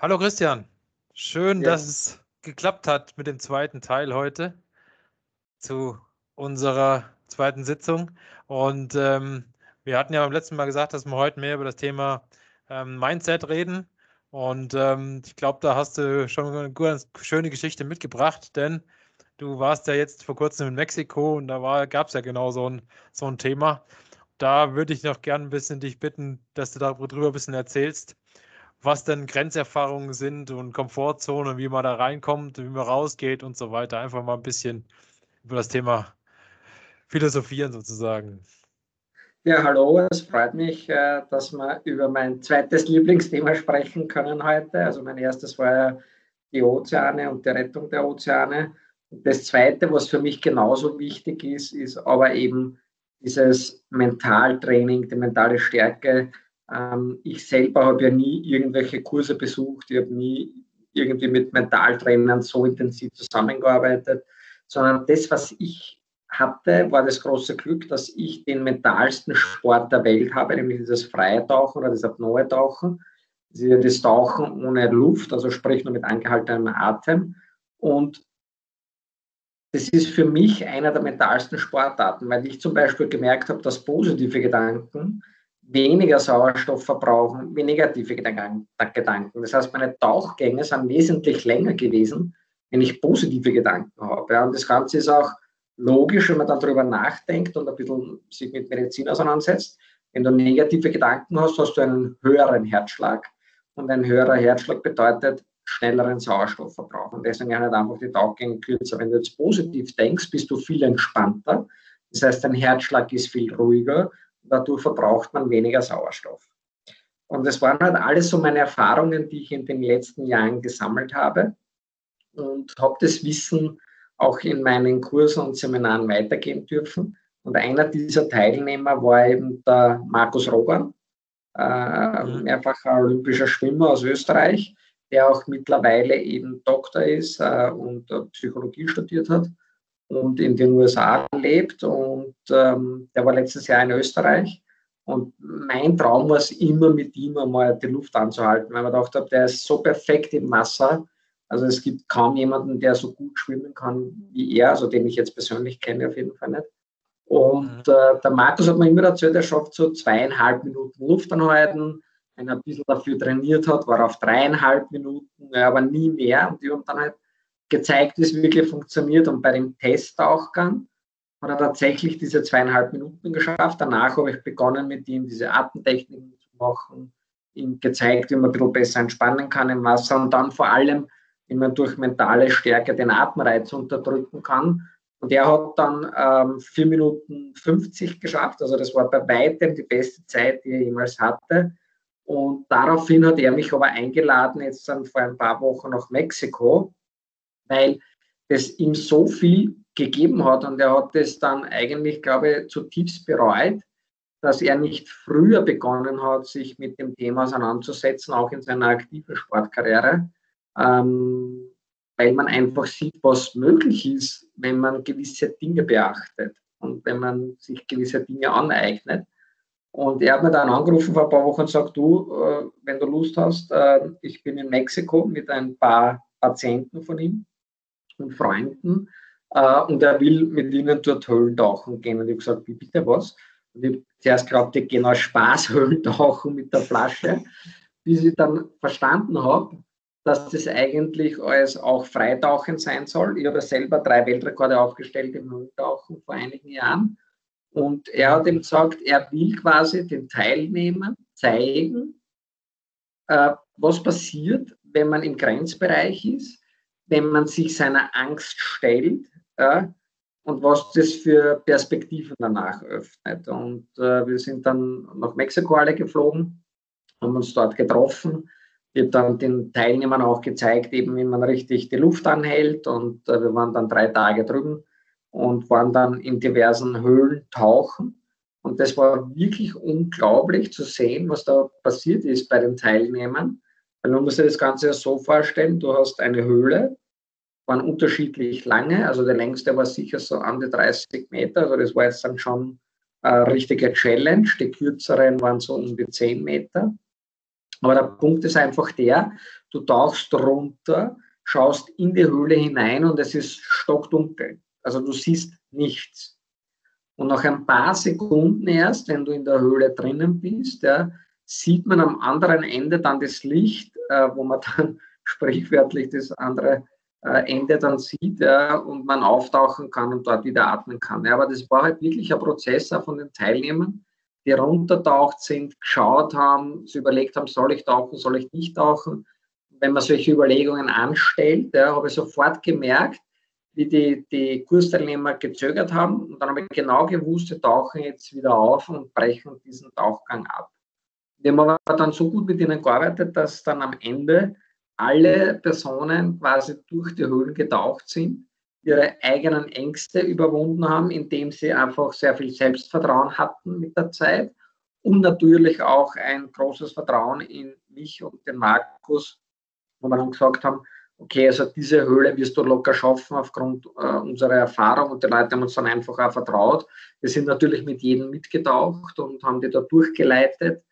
Hallo Christian, schön, ja. dass es geklappt hat mit dem zweiten Teil heute zu unserer zweiten Sitzung. Und ähm, wir hatten ja beim letzten Mal gesagt, dass wir heute mehr über das Thema ähm, Mindset reden. Und ähm, ich glaube, da hast du schon eine ganz schöne Geschichte mitgebracht, denn du warst ja jetzt vor kurzem in Mexiko und da gab es ja genau so ein, so ein Thema. Da würde ich noch gerne ein bisschen dich bitten, dass du darüber ein bisschen erzählst, was denn Grenzerfahrungen sind und Komfortzonen, wie man da reinkommt, wie man rausgeht und so weiter. Einfach mal ein bisschen über das Thema philosophieren sozusagen. Ja, hallo, es freut mich, äh, dass wir über mein zweites Lieblingsthema sprechen können heute. Also mein erstes war ja die Ozeane und die Rettung der Ozeane. Und das zweite, was für mich genauso wichtig ist, ist aber eben dieses Mentaltraining, die mentale Stärke, ähm, ich selber habe ja nie irgendwelche Kurse besucht, ich habe nie irgendwie mit Mentaltrainern so intensiv zusammengearbeitet, sondern das, was ich hatte, war das große Glück, dass ich den mentalsten Sport der Welt habe, nämlich dieses freie Tauchen oder das apnoe Tauchen. Das Tauchen ohne Luft, also sprich nur mit angehaltenem Atem. Und das ist für mich einer der mentalsten Sportarten, weil ich zum Beispiel gemerkt habe, dass positive Gedanken weniger Sauerstoff verbrauchen wie negative Gedanken. Das heißt, meine Tauchgänge sind wesentlich länger gewesen, wenn ich positive Gedanken habe. Und das Ganze ist auch logisch, wenn man dann darüber nachdenkt und ein bisschen sich mit Medizin auseinandersetzt. Wenn du negative Gedanken hast, hast du einen höheren Herzschlag. Und ein höherer Herzschlag bedeutet schnelleren Sauerstoffverbrauch. Und deswegen halt einfach die Tauchgänge kürzer. Wenn du jetzt positiv denkst, bist du viel entspannter. Das heißt, dein Herzschlag ist viel ruhiger dadurch verbraucht man weniger Sauerstoff. Und das waren halt alles so meine Erfahrungen, die ich in den letzten Jahren gesammelt habe und habe das Wissen auch in meinen Kursen und Seminaren weitergeben dürfen. Und einer dieser Teilnehmer war eben der Markus Rogan, äh, mhm. mehrfacher olympischer Schwimmer aus Österreich, der auch mittlerweile eben Doktor ist äh, und äh, Psychologie studiert hat und in den USA lebt. Und ähm, der war letztes Jahr in Österreich. Und mein Traum war es immer, mit ihm einmal die Luft anzuhalten, weil man gedacht habe, der ist so perfekt im Wasser. Also es gibt kaum jemanden, der so gut schwimmen kann wie er, also den ich jetzt persönlich kenne auf jeden Fall nicht. Und mhm. äh, der Markus hat mir immer erzählt, er schafft so zweieinhalb Minuten Luft anhalten. Wenn er ein bisschen dafür trainiert hat, war auf dreieinhalb Minuten, aber nie mehr. Und die haben dann halt gezeigt, wie es wirklich funktioniert. Und bei dem Testtauchgang hat er tatsächlich diese zweieinhalb Minuten geschafft. Danach habe ich begonnen, mit ihm diese Atemtechniken zu machen, ihm gezeigt, wie man ein bisschen besser entspannen kann im Wasser und dann vor allem, wie man durch mentale Stärke den Atemreiz unterdrücken kann. Und er hat dann ähm, 4 Minuten 50 geschafft. Also das war bei weitem die beste Zeit, die er jemals hatte. Und daraufhin hat er mich aber eingeladen, jetzt dann vor ein paar Wochen nach Mexiko, weil es ihm so viel gegeben hat und er hat es dann eigentlich, glaube ich, zutiefst bereut, dass er nicht früher begonnen hat, sich mit dem Thema auseinanderzusetzen, auch in seiner aktiven Sportkarriere, ähm, weil man einfach sieht, was möglich ist, wenn man gewisse Dinge beachtet und wenn man sich gewisse Dinge aneignet. Und er hat mir dann angerufen vor ein paar Wochen und sagt, du, äh, wenn du Lust hast, äh, ich bin in Mexiko mit ein paar Patienten von ihm und Freunden äh, und er will mit ihnen dort Höhlentauchen gehen. Und ich habe gesagt, wie bitte was? Und ich habe zuerst geglaubt, die gehen aus Spaß Höhlentauchen mit der Flasche, bis ich dann verstanden habe, dass das eigentlich als auch Freitauchen sein soll. Ich habe selber drei Weltrekorde aufgestellt im Höhlentauchen vor einigen Jahren. Und er hat ihm gesagt, er will quasi den Teilnehmern zeigen, äh, was passiert, wenn man im Grenzbereich ist wenn man sich seiner Angst stellt ja, und was das für Perspektiven danach öffnet. Und äh, wir sind dann nach Mexiko alle geflogen, haben uns dort getroffen. Ich habe dann den Teilnehmern auch gezeigt, eben wie man richtig die Luft anhält und äh, wir waren dann drei Tage drüben und waren dann in diversen Höhlen tauchen. Und das war wirklich unglaublich zu sehen, was da passiert ist bei den Teilnehmern. Weil man muss sich das Ganze so vorstellen, du hast eine Höhle, waren unterschiedlich lange, also der längste war sicher so an die 30 Meter, also das war jetzt dann schon eine richtige Challenge. Die kürzeren waren so um die 10 Meter. Aber der Punkt ist einfach der, du tauchst runter, schaust in die Höhle hinein und es ist stockdunkel. Also du siehst nichts. Und nach ein paar Sekunden erst, wenn du in der Höhle drinnen bist, ja, sieht man am anderen Ende dann das Licht, äh, wo man dann sprichwörtlich das andere äh, Ende dann sieht ja, und man auftauchen kann und dort wieder atmen kann. Ja, aber das war halt wirklich ein Prozess auch von den Teilnehmern, die runtertaucht sind, geschaut haben, sich überlegt haben, soll ich tauchen, soll ich nicht tauchen. Wenn man solche Überlegungen anstellt, ja, habe ich sofort gemerkt, wie die, die Kursteilnehmer gezögert haben. Und dann habe ich genau gewusst, sie tauchen jetzt wieder auf und brechen diesen Tauchgang ab. Wir haben aber dann so gut mit ihnen gearbeitet, dass dann am Ende alle Personen quasi durch die Höhlen getaucht sind, ihre eigenen Ängste überwunden haben, indem sie einfach sehr viel Selbstvertrauen hatten mit der Zeit und natürlich auch ein großes Vertrauen in mich und den Markus, wo wir dann gesagt haben, okay, also diese Höhle wirst du locker schaffen aufgrund äh, unserer Erfahrung und die Leute haben uns dann einfach auch vertraut. Wir sind natürlich mit jedem mitgetaucht und haben die da durchgeleitet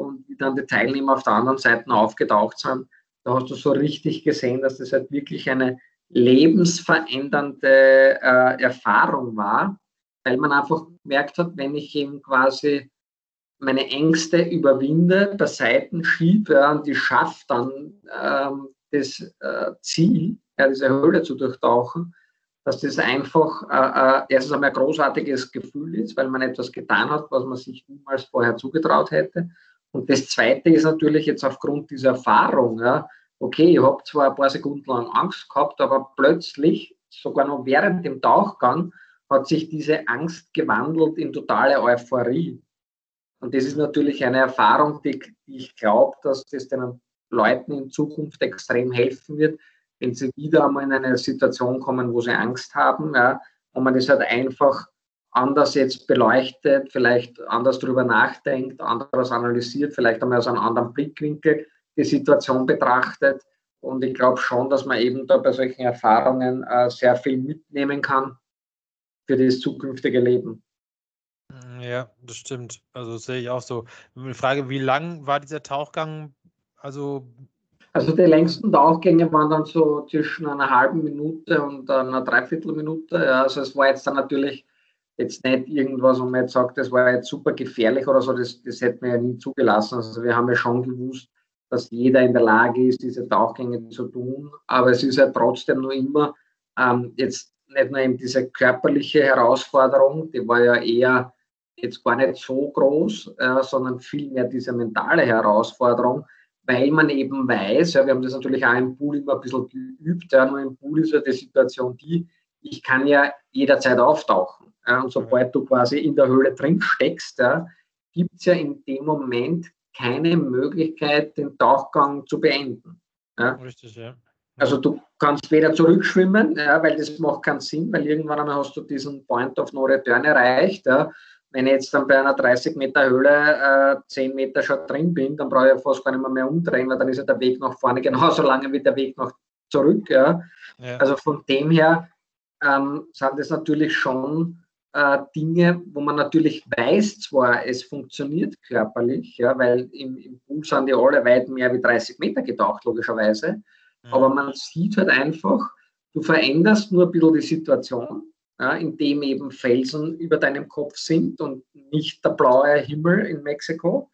und wie dann die Teilnehmer auf der anderen Seite aufgetaucht sind, da hast du so richtig gesehen, dass das halt wirklich eine lebensverändernde äh, Erfahrung war, weil man einfach gemerkt hat, wenn ich eben quasi meine Ängste überwinde, beiseite schiebe ja, und ich schaffe dann ähm, das äh, Ziel, ja, diese Höhle zu durchtauchen, dass das einfach äh, äh, erstens einmal ein großartiges Gefühl ist, weil man etwas getan hat, was man sich niemals vorher zugetraut hätte. Und das Zweite ist natürlich jetzt aufgrund dieser Erfahrung, ja, okay, ich habe zwar ein paar Sekunden lang Angst gehabt, aber plötzlich, sogar noch während dem Tauchgang, hat sich diese Angst gewandelt in totale Euphorie. Und das ist natürlich eine Erfahrung, die, ich glaube, dass das den Leuten in Zukunft extrem helfen wird, wenn sie wieder einmal in eine Situation kommen, wo sie Angst haben, ja, und man das halt einfach anders jetzt beleuchtet, vielleicht anders darüber nachdenkt, anders analysiert, vielleicht einmal aus einem anderen Blickwinkel die Situation betrachtet. Und ich glaube schon, dass man eben da bei solchen Erfahrungen äh, sehr viel mitnehmen kann für das zukünftige Leben. Mm, ja, das stimmt. Also das sehe ich auch so. Die Frage, wie lang war dieser Tauchgang? Also, also die längsten Tauchgänge waren dann so zwischen einer halben Minute und einer Dreiviertelminute. Ja, also es war jetzt dann natürlich jetzt nicht irgendwas, wo man jetzt sagt, das war jetzt super gefährlich oder so, das, das hätten wir ja nie zugelassen. Also wir haben ja schon gewusst, dass jeder in der Lage ist, diese Tauchgänge zu tun. Aber es ist ja trotzdem nur immer ähm, jetzt nicht nur eben diese körperliche Herausforderung, die war ja eher jetzt gar nicht so groß, äh, sondern vielmehr diese mentale Herausforderung, weil man eben weiß, ja, wir haben das natürlich auch im Pool immer ein bisschen geübt, ja, nur im Pool ist ja die Situation die, ich kann ja jederzeit auftauchen. Ja, und sobald du quasi in der Höhle drin steckst, ja, gibt es ja in dem Moment keine Möglichkeit, den Tauchgang zu beenden. Ja? Richtig, ja. Also du kannst weder zurückschwimmen, ja, weil das macht keinen Sinn, weil irgendwann einmal hast du diesen Point of No Return erreicht. Ja. Wenn ich jetzt dann bei einer 30 Meter Höhle äh, 10 Meter schon drin bin, dann brauche ich ja fast gar nicht mehr, mehr umdrehen, weil dann ist ja der Weg nach vorne genauso lange wie der Weg nach zurück. Ja. Also von dem her ähm, sind das natürlich schon äh, Dinge, wo man natürlich weiß zwar, es funktioniert körperlich, ja, weil im, im Pool sind die alle weit mehr wie 30 Meter getaucht, logischerweise. Mhm. Aber man sieht halt einfach, du veränderst nur ein bisschen die Situation, ja, indem eben Felsen über deinem Kopf sind und nicht der blaue Himmel in Mexiko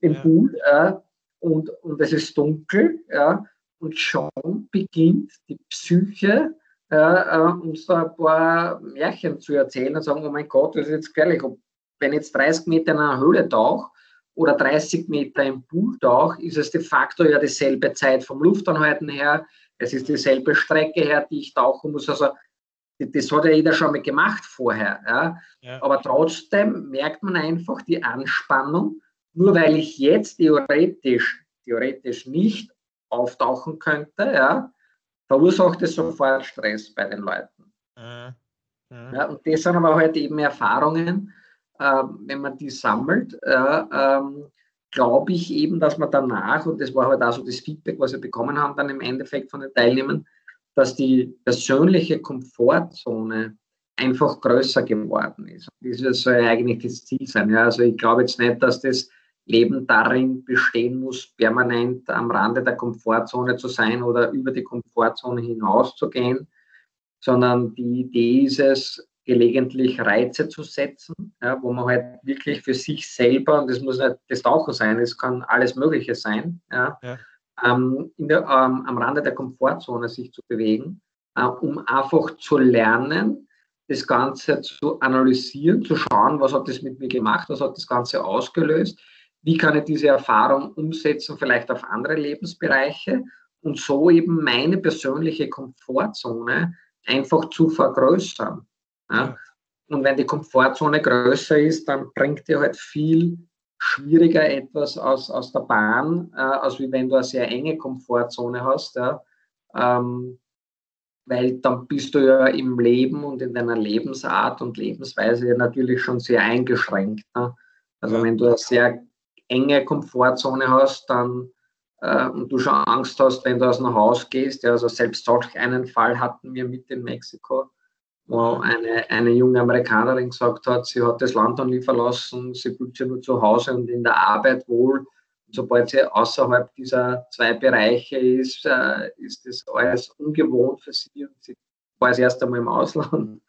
im ja. Pool. Äh, und, und es ist dunkel. Ja, und schon beginnt die Psyche äh, uns da ein paar Märchen zu erzählen und sagen, oh mein Gott, das ist jetzt gefährlich. Wenn ich jetzt 30 Meter in einer Höhle tauche oder 30 Meter im Pool tauche, ist es de facto ja dieselbe Zeit vom Luftanhalten her, es ist dieselbe Strecke her, die ich tauchen muss. Also das hat ja jeder schon mal gemacht vorher. Ja? ja. Aber trotzdem merkt man einfach die Anspannung, nur weil ich jetzt theoretisch, theoretisch nicht auftauchen könnte, ja, verursacht es sofort Stress bei den Leuten. Mhm. Mhm. Ja, und das sind aber halt eben Erfahrungen, äh, wenn man die sammelt, äh, ähm, glaube ich eben, dass man danach, und das war halt auch so das Feedback, was wir bekommen haben dann im Endeffekt von den Teilnehmern, dass die persönliche Komfortzone einfach größer geworden ist. Das soll ja eigentlich das Ziel sein. Ja? Also ich glaube jetzt nicht, dass das Leben darin bestehen muss, permanent am Rande der Komfortzone zu sein oder über die Komfortzone hinaus zu gehen, sondern die Idee ist es, gelegentlich Reize zu setzen, ja, wo man halt wirklich für sich selber, und das muss nicht das Tauchen sein, es kann alles Mögliche sein, ja, ja. Ähm, der, ähm, am Rande der Komfortzone sich zu bewegen, äh, um einfach zu lernen, das Ganze zu analysieren, zu schauen, was hat das mit mir gemacht, was hat das Ganze ausgelöst, wie kann ich diese Erfahrung umsetzen, vielleicht auf andere Lebensbereiche und so eben meine persönliche Komfortzone einfach zu vergrößern. Ja? Und wenn die Komfortzone größer ist, dann bringt dir halt viel schwieriger etwas aus, aus der Bahn, äh, als wie wenn du eine sehr enge Komfortzone hast. Ja? Ähm, weil dann bist du ja im Leben und in deiner Lebensart und Lebensweise natürlich schon sehr eingeschränkt. Ne? Also wenn du eine sehr enge Komfortzone hast, dann äh, und du schon Angst hast, wenn du aus dem Haus gehst, ja, also selbst solch einen Fall hatten wir mit in Mexiko, wo eine, eine junge Amerikanerin gesagt hat, sie hat das Land dann nie verlassen, sie fühlt sich nur zu Hause und in der Arbeit wohl. Und sobald sie außerhalb dieser zwei Bereiche ist, äh, ist das alles ungewohnt für sie und sie war das erste Mal im Ausland.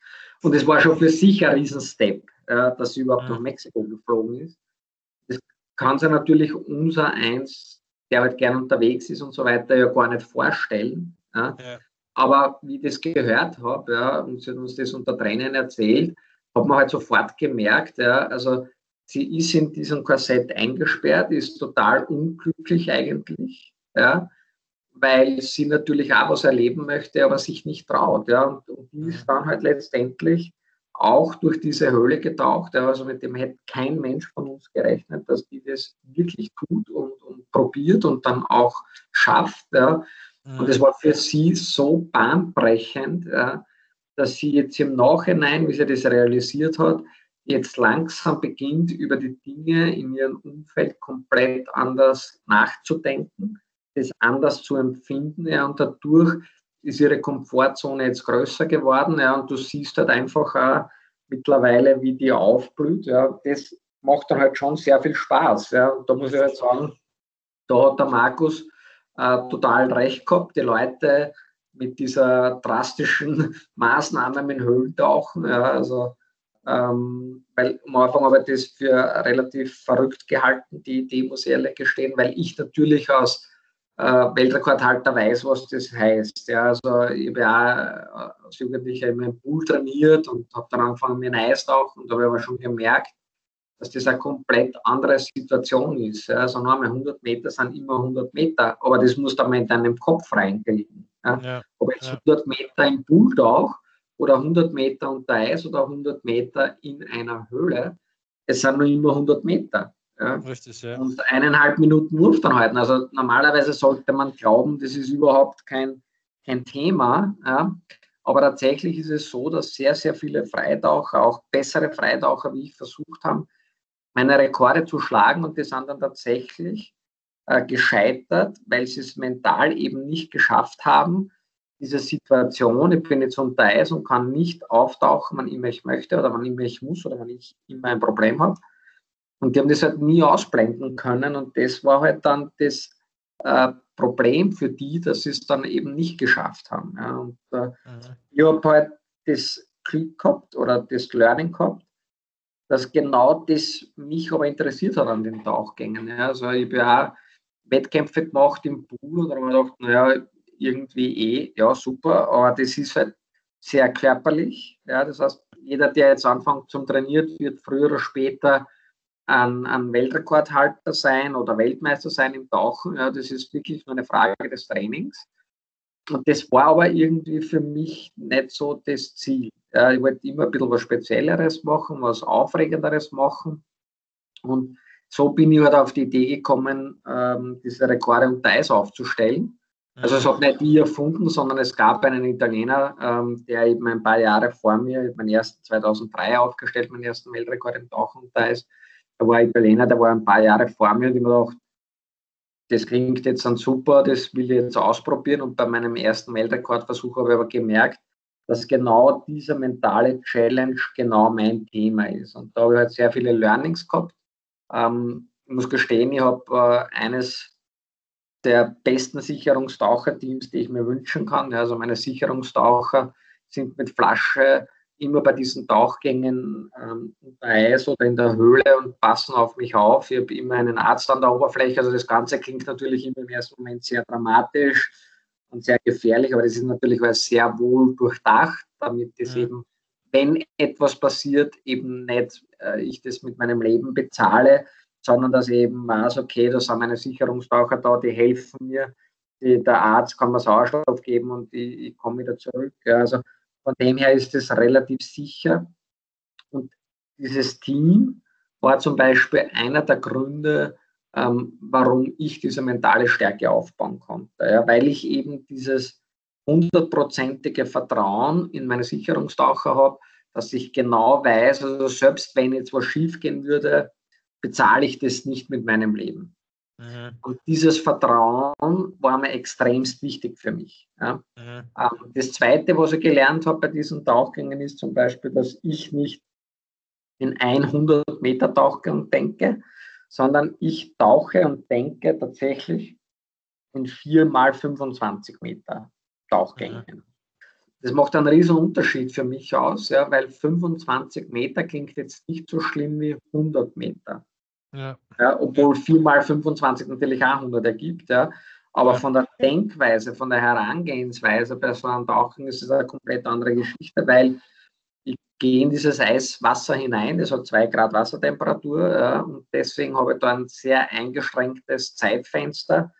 Und es war schon für sich ein Riesenstep, äh, dass sie überhaupt nach Mexiko geflogen ist. Kann sie natürlich unser eins, der halt gern unterwegs ist und so weiter, ja gar nicht vorstellen. Ja. Ja. Aber wie ich das gehört habe, ja, und sie hat uns das unter Tränen erzählt, hat man halt sofort gemerkt, ja, also sie ist in diesem Korsett eingesperrt, ist total unglücklich eigentlich, ja, weil sie natürlich auch was erleben möchte, aber sich nicht traut. Ja, und, und die ist dann halt letztendlich auch durch diese Höhle getaucht. Also mit dem hätte kein Mensch von uns gerechnet, dass die das wirklich tut und, und probiert und dann auch schafft. Ja. Und es war für sie so bahnbrechend, ja, dass sie jetzt im Nachhinein, wie sie das realisiert hat, jetzt langsam beginnt, über die Dinge in ihrem Umfeld komplett anders nachzudenken, das anders zu empfinden. Ja, und dadurch ist ihre Komfortzone jetzt größer geworden. Ja, und du siehst halt einfach auch mittlerweile, wie die aufblüht. Ja, das macht dann halt schon sehr viel Spaß. Ja, und da muss ich halt sagen, da hat der Markus äh, total recht gehabt. Die Leute mit dieser drastischen Maßnahme mit Höhlen tauchen. Ja, also, ähm, weil am Anfang habe ich das für relativ verrückt gehalten, die Idee, muss ich ehrlich gestehen, weil ich natürlich äh, Weltrekordhalter weiß, was das heißt. Ja, also ich habe ja äh, als Jugendlicher immer im Pool trainiert und habe dann angefangen mit Eis tauchen und da habe ich aber schon gemerkt, dass das eine komplett andere Situation ist. Ja. Also nur 100 Meter sind immer 100 Meter, aber das muss dann mal in deinem Kopf reinkriegen. Ja. Ja, Ob jetzt ja. 100 Meter im Pooltauch oder 100 Meter unter Eis oder 100 Meter in einer Höhle, es sind nur immer 100 Meter. Ja. Richtig, ja. Und eineinhalb Minuten Luft anhalten. Also normalerweise sollte man glauben, das ist überhaupt kein, kein Thema. Ja. Aber tatsächlich ist es so, dass sehr, sehr viele Freitaucher, auch bessere Freitaucher wie ich, versucht haben, meine Rekorde zu schlagen und die sind dann tatsächlich äh, gescheitert, weil sie es mental eben nicht geschafft haben, diese Situation, ich bin jetzt unter Eis und kann nicht auftauchen, wann immer ich möchte oder wann immer ich muss oder wann ich immer ein Problem habe. Und die haben das halt nie ausblenden können und das war halt dann das äh, Problem für die, dass sie es dann eben nicht geschafft haben. Ja. Und äh, mhm. ich habe halt das Glück gehabt oder das Learning gehabt, dass genau das mich aber interessiert hat an den Tauchgängen. Ja. Also ich habe ja auch Wettkämpfe gemacht im Pool und da habe ich gedacht, naja, irgendwie eh, ja super, aber das ist halt sehr körperlich. Ja. Das heißt, jeder, der jetzt anfängt zum Trainieren, wird früher oder später ein, ein Weltrekordhalter sein oder Weltmeister sein im Tauchen. Ja. Das ist wirklich nur eine Frage des Trainings. Und das war aber irgendwie für mich nicht so das Ziel. ich wollte immer ein bisschen was Spezielleres machen, was Aufregenderes machen. Und so bin ich halt auf die Idee gekommen, ähm, diese Rekorde unter Eis aufzustellen. Also es hat nicht ich erfunden, sondern es gab einen Italiener, ähm, der eben ein paar Jahre vor mir, meinen ersten 2003 aufgestellt, meinen ersten Weltrekord im Tauchen unter Eis. Da war ein Italiener, der war ein paar Jahre vor mir und ich mir gedacht, das klingt jetzt dann super, das will ich jetzt ausprobieren. Und bei meinem ersten Weltrekordversuch habe ich aber gemerkt, dass genau dieser mentale Challenge genau mein Thema ist. Und da habe ich halt sehr viele Learnings gehabt. Ähm, ich muss gestehen, ich habe äh, eines der besten Sicherungstaucherteams, die ich mir wünschen kann. Also meine Sicherungstaucher sind mit Flasche immer bei diesen Tauchgängen ähm, unter Eis oder in der Höhle und passen auf mich auf. Ich habe immer einen Arzt an der Oberfläche. Also das Ganze klingt natürlich immer im ersten Moment sehr dramatisch und sehr gefährlich, aber das ist natürlich sehr wohl durchdacht, damit es ja. eben, wenn etwas passiert, eben nicht äh, ich das mit meinem Leben bezahle, sondern dass ich eben weiß, okay, da sind meine Sicherungstaucher da, die helfen mir, die, der Arzt kann mir Sauerstoff geben und ich, ich komme wieder zurück. Ja, also von dem her ist es relativ sicher. Und dieses Team war zum Beispiel einer der Gründe, ähm, warum ich diese mentale Stärke aufbauen konnte. Ja, weil ich eben dieses hundertprozentige Vertrauen in meine Sicherungstaucher habe, dass ich genau weiß, also selbst wenn jetzt was schief gehen würde, bezahle ich das nicht mit meinem Leben. Mhm. Und dieses Vertrauen war mir extremst wichtig für mich. Ja. Mhm. Ähm, das Zweite, was ich gelernt habe bei diesen Tauchgängen, ist zum Beispiel, dass ich nicht in 100 Meter Tauchgang denke, sondern ich tauche und denke tatsächlich in 4 mal 25 Meter Tauchgängen. Mhm. Das macht einen riesen Unterschied für mich aus, ja, weil 25 Meter klingt jetzt nicht so schlimm wie 100 Meter. Ja. ja obwohl 4 mal 25 natürlich auch 100 ergibt. Ja. Aber von der Denkweise, von der Herangehensweise bei so einem Tauchen ist es eine komplett andere Geschichte, weil ich gehe in dieses Eiswasser hinein, das hat 2 Grad Wassertemperatur ja, und deswegen habe ich da ein sehr eingeschränktes Zeitfenster,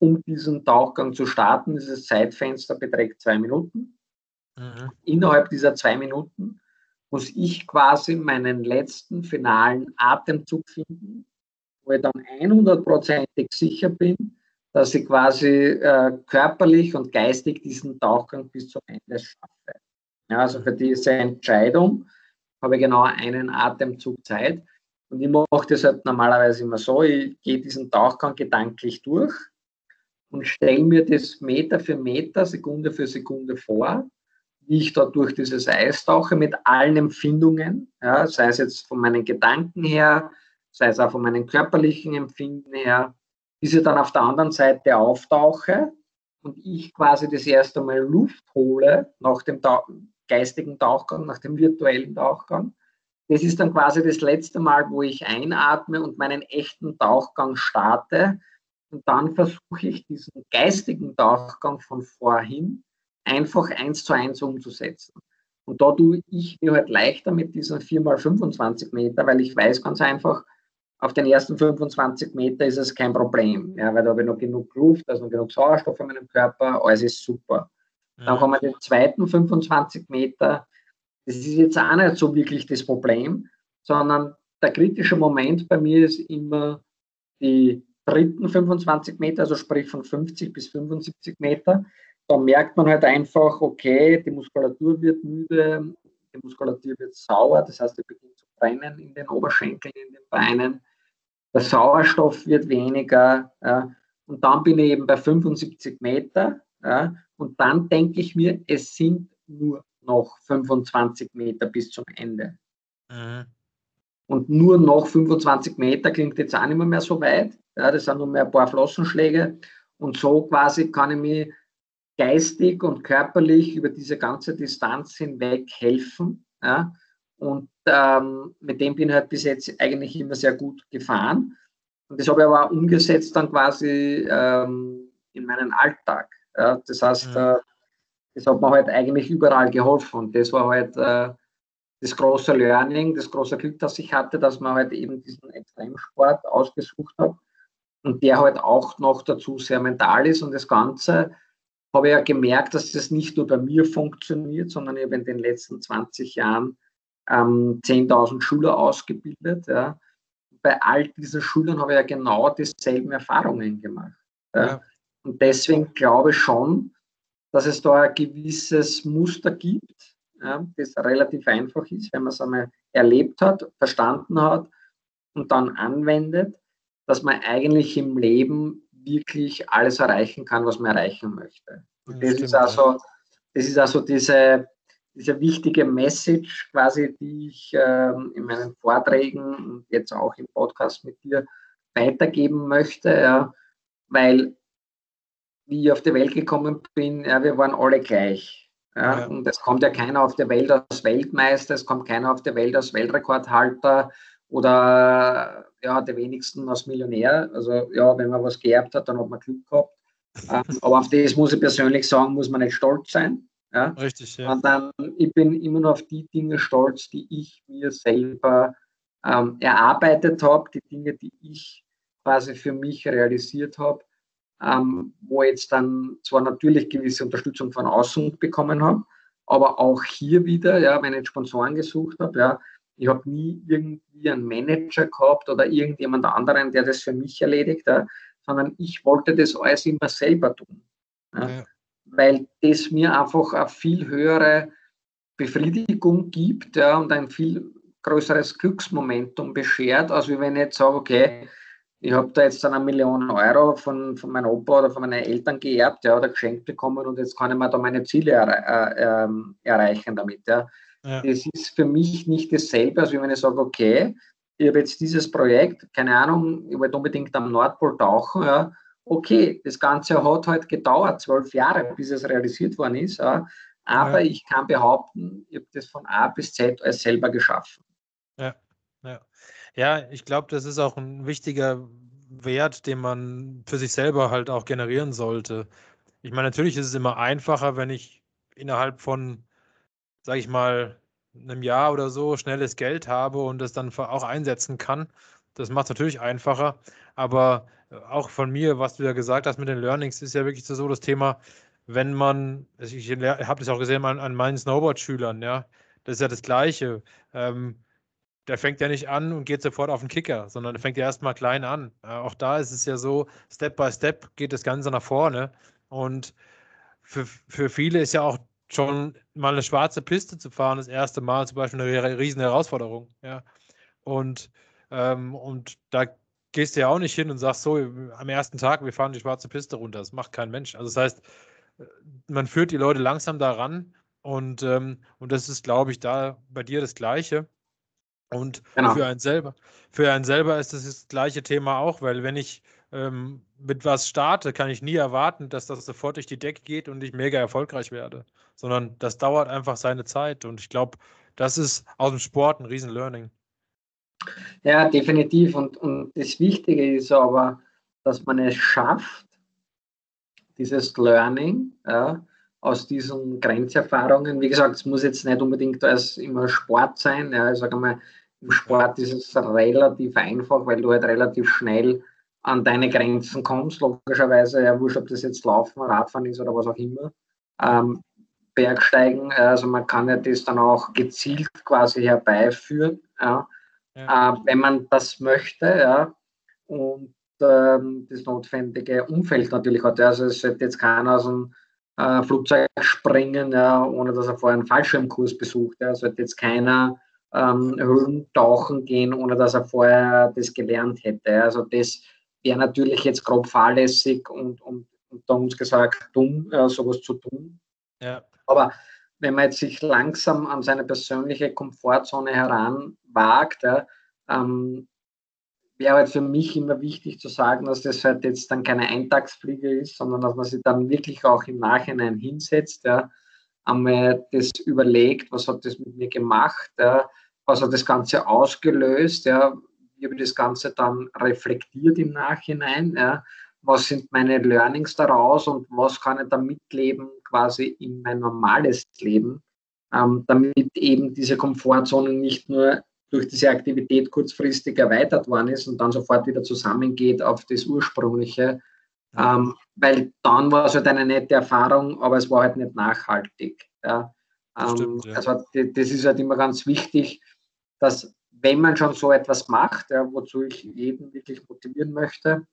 um diesen Tauchgang zu starten. Dieses Zeitfenster beträgt zwei Minuten. Mhm. Innerhalb dieser zwei Minuten muss ich quasi meinen letzten finalen Atemzug finden, wo ich dann 100%ig sicher bin, dass ich quasi äh, körperlich und geistig diesen Tauchgang bis zum Ende schaffe. Ja, also für diese Entscheidung habe ich genau einen Atemzug Zeit. Und ich mache das halt normalerweise immer so, ich gehe diesen Tauchgang gedanklich durch und stelle mir das Meter für Meter, Sekunde für Sekunde vor wie ich da durch dieses Eis tauche mit allen Empfindungen, ja, sei es jetzt von meinen Gedanken her, sei es auch von meinen körperlichen Empfinden her, bis ich dann auf der anderen Seite auftauche und ich quasi das erste Mal Luft hole nach dem Tauch geistigen Tauchgang, nach dem virtuellen Tauchgang. Das ist dann quasi das letzte Mal, wo ich einatme und meinen echten Tauchgang starte. Und dann versuche ich diesen geistigen Tauchgang von vorhin einfach eins zu eins umzusetzen. Und da tue ich mir halt leichter mit diesen 4x25 Meter, weil ich weiß ganz einfach, auf den ersten 25 Meter ist es kein Problem, ja, weil da habe ich noch genug Luft, da ist noch genug Sauerstoff in meinem Körper, alles ist super. Mhm. Dann kommen die zweiten 25 Meter, das ist jetzt auch nicht so wirklich das Problem, sondern der kritische Moment bei mir ist immer die dritten 25 Meter, also sprich von 50 bis 75 Meter, da merkt man halt einfach, okay, die Muskulatur wird müde, die Muskulatur wird sauer, das heißt, die beginnt zu brennen in den Oberschenkeln, in den Beinen, der Sauerstoff wird weniger ja, und dann bin ich eben bei 75 Meter ja, und dann denke ich mir, es sind nur noch 25 Meter bis zum Ende. Mhm. Und nur noch 25 Meter klingt jetzt auch nicht mehr, so weit. Ja, das sind nur mehr ein paar Flossenschläge. Und so quasi kann ich mich geistig und körperlich über diese ganze Distanz hinweg helfen. Ja? Und ähm, mit dem bin ich halt bis jetzt eigentlich immer sehr gut gefahren. Und das habe ich aber auch umgesetzt dann quasi ähm, in meinen Alltag. Ja? Das heißt. Mhm. äh, das hat mir halt eigentlich überall geholfen. Und das war halt äh, das große Learning, das große Glück, das ich hatte, dass man halt eben diesen Extremsport ausgesucht hat und der halt auch noch dazu sehr mental ist und das Ganze habe ja gemerkt, dass das nicht nur bei mir funktioniert, sondern ich habe in den letzten 20 Jahren ähm, 10.000 Schüler ausgebildet. Ja. bei all diesen Schülern habe ich ja genau dieselben Erfahrungen gemacht. Ja. Und deswegen glaube ich schon, dass es da ein gewisses Muster gibt, ja, das relativ einfach ist, wenn man es einmal erlebt hat, verstanden hat und dann anwendet, dass man eigentlich im Leben wirklich alles erreichen kann, was man erreichen möchte. Und das, ist also, das ist also diese, diese wichtige Message quasi, die ich äh, in meinen Vorträgen und jetzt auch im Podcast mit dir weitergeben möchte, ja, weil wie ich auf die Welt gekommen bin, ja, wir waren alle gleich. Ja, ja. Und es kommt ja keiner auf der Welt als Weltmeister, es kommt keiner auf der Welt als Weltrekordhalter oder ja, die wenigsten als Millionär. Also ja, wenn man was geerbt hat, dann hat man Glück gehabt. ähm, aber auf das muss ich persönlich sagen, muss man nicht stolz sein. Ja? Richtig, ja. Und dann, ich bin immer nur auf die Dinge stolz, die ich mir selber ähm, erarbeitet habe, die Dinge, die ich quasi für mich realisiert habe ähm, wo ich jetzt dann zwar natürlich gewisse Unterstützung von außen bekommen habe, aber auch hier wieder, ja, wenn ich Sponsoren gesucht habe, ja, ich habe nie irgendwie einen Manager gehabt oder irgendjemand anderen, der das für mich erledigt, ja, sondern ich wollte das alles immer selber tun. Ja, ja. Weil das mir einfach eine viel höhere Befriedigung gibt ja, und ein viel größeres Glücksmomentum beschert, als wenn ich jetzt sage, okay, ich habe da jetzt eine Million Euro von, von meinem Opa oder von meinen Eltern geerbt ja, oder geschenkt bekommen und jetzt kann ich mir da meine Ziele er, äh, ähm, erreichen damit. Ja. Ja. Das ist für mich nicht dasselbe, als wenn ich sage, okay, ich habe jetzt dieses Projekt, keine Ahnung, ich wollte unbedingt am Nordpol tauchen, ja. okay, das Ganze hat halt gedauert, zwölf Jahre, bis es realisiert worden ist, ja. aber ja. ich kann behaupten, ich habe das von A bis Z als selber geschaffen. Ja, ja. Ja, ich glaube, das ist auch ein wichtiger Wert, den man für sich selber halt auch generieren sollte. Ich meine, natürlich ist es immer einfacher, wenn ich innerhalb von, sage ich mal, einem Jahr oder so schnelles Geld habe und das dann auch einsetzen kann. Das macht es natürlich einfacher. Aber auch von mir, was du ja gesagt hast mit den Learnings, ist ja wirklich so das Thema, wenn man, also ich habe das auch gesehen an, an meinen Snowboard-Schülern, ja, das ist ja das Gleiche. Ähm, der fängt ja nicht an und geht sofort auf den Kicker, sondern der fängt ja erstmal klein an. Äh, auch da ist es ja so, Step by Step geht das Ganze nach vorne. Und für, für viele ist ja auch schon mal eine schwarze Piste zu fahren, das erste Mal zum Beispiel eine riesen Herausforderung. Ja. Und, ähm, und da gehst du ja auch nicht hin und sagst so, am ersten Tag, wir fahren die schwarze Piste runter. Das macht kein Mensch. Also das heißt, man führt die Leute langsam daran und, ähm, und das ist, glaube ich, da bei dir das Gleiche. Und genau. für einen selber, für einen selber ist das das gleiche Thema auch, weil wenn ich ähm, mit was starte, kann ich nie erwarten, dass das sofort durch die Decke geht und ich mega erfolgreich werde, sondern das dauert einfach seine Zeit und ich glaube, das ist aus dem Sport ein riesen Learning. Ja, definitiv. Und, und das Wichtige ist aber, dass man es schafft, dieses Learning ja, aus diesen Grenzerfahrungen. Wie gesagt, es muss jetzt nicht unbedingt als immer Sport sein. Ja, ich sage mal, im Sport ist es relativ einfach, weil du halt relativ schnell an deine Grenzen kommst. Logischerweise, ja, wurscht, ob das jetzt Laufen, Radfahren ist oder was auch immer. Ähm, Bergsteigen, also man kann ja das dann auch gezielt quasi herbeiführen, ja, ja. Äh, wenn man das möchte, ja, und ähm, das notwendige Umfeld natürlich hat. Also es sollte jetzt keiner aus dem äh, Flugzeug springen, ja, ohne dass er vorher einen Fallschirmkurs besucht. Ja. Es sollte jetzt keiner ähm, Höhlen tauchen gehen, ohne dass er vorher das gelernt hätte. Also das wäre natürlich jetzt grob fahrlässig und, und unter uns gesagt dumm, äh, sowas zu tun. Ja. Aber wenn man jetzt sich langsam an seine persönliche Komfortzone heranwagt, ja, ähm, wäre halt für mich immer wichtig zu sagen, dass das halt jetzt dann keine Eintagsfliege ist, sondern dass man sich dann wirklich auch im Nachhinein hinsetzt, ja, einmal das überlegt, was hat das mit mir gemacht, ja, was hat das Ganze ausgelöst, ja, wie habe ich das Ganze dann reflektiert im Nachhinein, ja, was sind meine Learnings daraus und was kann ich da mitleben quasi in mein normales Leben, ähm, damit eben diese Komfortzone nicht nur durch diese Aktivität kurzfristig erweitert worden ist und dann sofort wieder zusammengeht auf das ursprüngliche, ähm, weil dann war es halt eine nette Erfahrung, aber es war halt nicht nachhaltig. Ja. Ähm, Stimmt, ja. Also das ist halt immer ganz wichtig, dass wenn man schon so etwas macht, ja, wozu ich jeden wirklich motivieren möchte,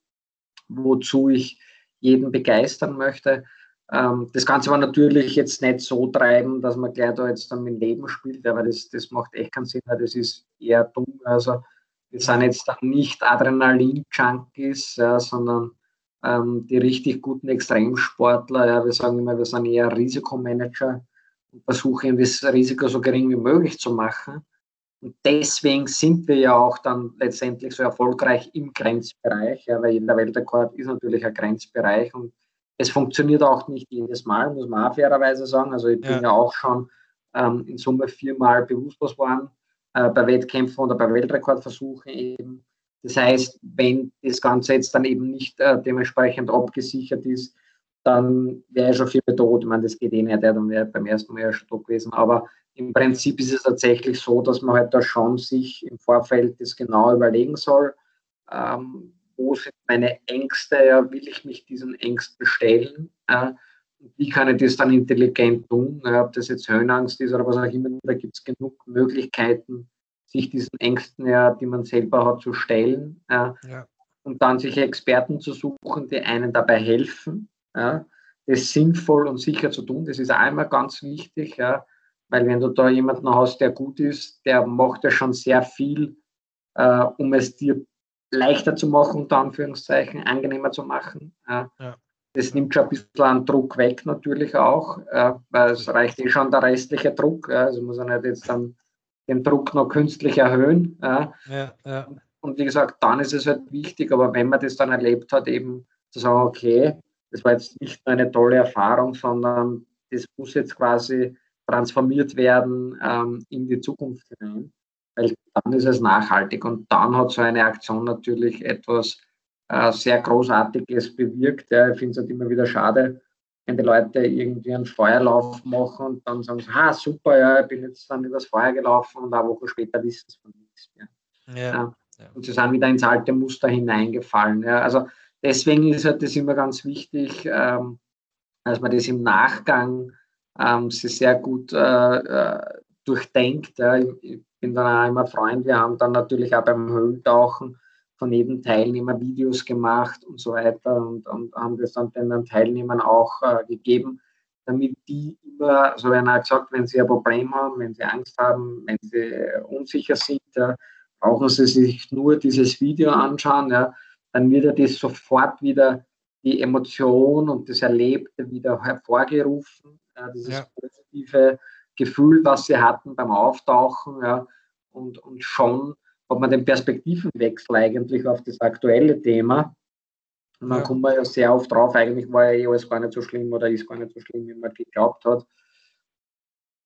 wozu ich jeden begeistern möchte, ähm, das Ganze war natürlich jetzt nicht so treiben, dass man gleich da jetzt dann mit Leben spielt, aber das, das macht echt keinen Sinn, weil das ist eher dumm. Also wir sind jetzt dann nicht Adrenalin-Junkies, ja, sondern ähm, die richtig guten Extremsportler. Ja, wir sagen immer, wir sind eher Risikomanager und versuchen das Risiko so gering wie möglich zu machen. Und deswegen sind wir ja auch dann letztendlich so erfolgreich im Grenzbereich, ja, weil der Weltrekord ist natürlich ein Grenzbereich und es funktioniert auch nicht jedes Mal, muss man auch fairerweise sagen. Also ich bin ja, ja auch schon ähm, in Summe viermal bewusstlos geworden äh, bei Wettkämpfen oder bei Weltrekordversuchen eben. Das heißt, wenn das Ganze jetzt dann eben nicht äh, dementsprechend abgesichert ist, dann wäre ich schon viel tot. Ich meine, das geht eh nicht, dann wäre beim ersten Mal ja schon tot gewesen. Aber im Prinzip ist es tatsächlich so, dass man halt da schon sich im Vorfeld das genau überlegen soll. Ähm, wo sind meine Ängste, ja, will ich mich diesen Ängsten stellen? Äh, wie kann ich das dann intelligent tun? Ja, ob das jetzt Höhenangst ist oder was auch immer, da gibt es genug Möglichkeiten, sich diesen Ängsten, ja, die man selber hat, zu stellen. Ja. Und dann sich Experten zu suchen, die einen dabei helfen, ja, das sinnvoll und sicher zu tun. Das ist einmal ganz wichtig, ja, weil wenn du da jemanden hast, der gut ist, der macht ja schon sehr viel, äh, um es dir leichter zu machen, unter Anführungszeichen, angenehmer zu machen. Ja. ja. Das nimmt schon ein bisschen an Druck weg natürlich auch, äh, weil es reicht eh schon der restliche Druck. Äh, also muss man nicht jetzt dann den Druck noch künstlich erhöhen. Ja, ja. Und wie gesagt, dann ist es halt wichtig, aber wenn man das dann erlebt hat, eben zu sagen, okay, das war jetzt nicht nur eine tolle Erfahrung, sondern das muss jetzt quasi transformiert werden ähm, in die Zukunft hinein weil dann ist es nachhaltig und dann hat so eine Aktion natürlich etwas äh, sehr Großartiges bewirkt. Ja. Ich finde es halt immer wieder schade, wenn die Leute irgendwie einen Feuerlauf machen und dann sagen sie, ha, super, ja, ich bin jetzt dann übers Feuer gelaufen und eine Woche später wissen sie von nichts mehr. Ja. Ja. Und sie sind wieder ins alte Muster hineingefallen. Also deswegen ist halt das immer ganz wichtig, ähm, dass man das im Nachgang ähm, sehr gut äh, äh, durchdenkt. Ja. Ich, bin dann auch immer Freund. Wir haben dann natürlich auch beim Höhlentauchen von jedem Teilnehmer Videos gemacht und so weiter und, und haben das dann den Teilnehmern auch äh, gegeben, damit die immer, so werden auch gesagt, wenn sie ein Problem haben, wenn sie Angst haben, wenn sie unsicher sind, ja, brauchen sie sich nur dieses Video anschauen, ja, dann wird ja das sofort wieder die Emotion und das Erlebte wieder hervorgerufen, ja, dieses ja. positive Gefühl, was sie hatten beim Auftauchen. Ja, und, und schon hat man den Perspektivenwechsel eigentlich auf das aktuelle Thema. Und dann ja. kommt man ja sehr oft drauf, eigentlich war ja eh alles gar nicht so schlimm oder ist gar nicht so schlimm, wie man geglaubt hat.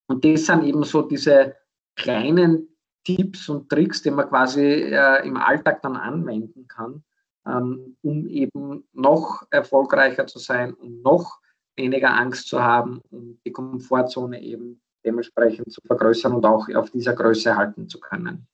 Und das sind eben so diese kleinen Tipps und Tricks, die man quasi äh, im Alltag dann anwenden kann, ähm, um eben noch erfolgreicher zu sein, um noch weniger Angst zu haben, um die Komfortzone eben dementsprechend zu vergrößern und auch auf dieser Größe halten zu können.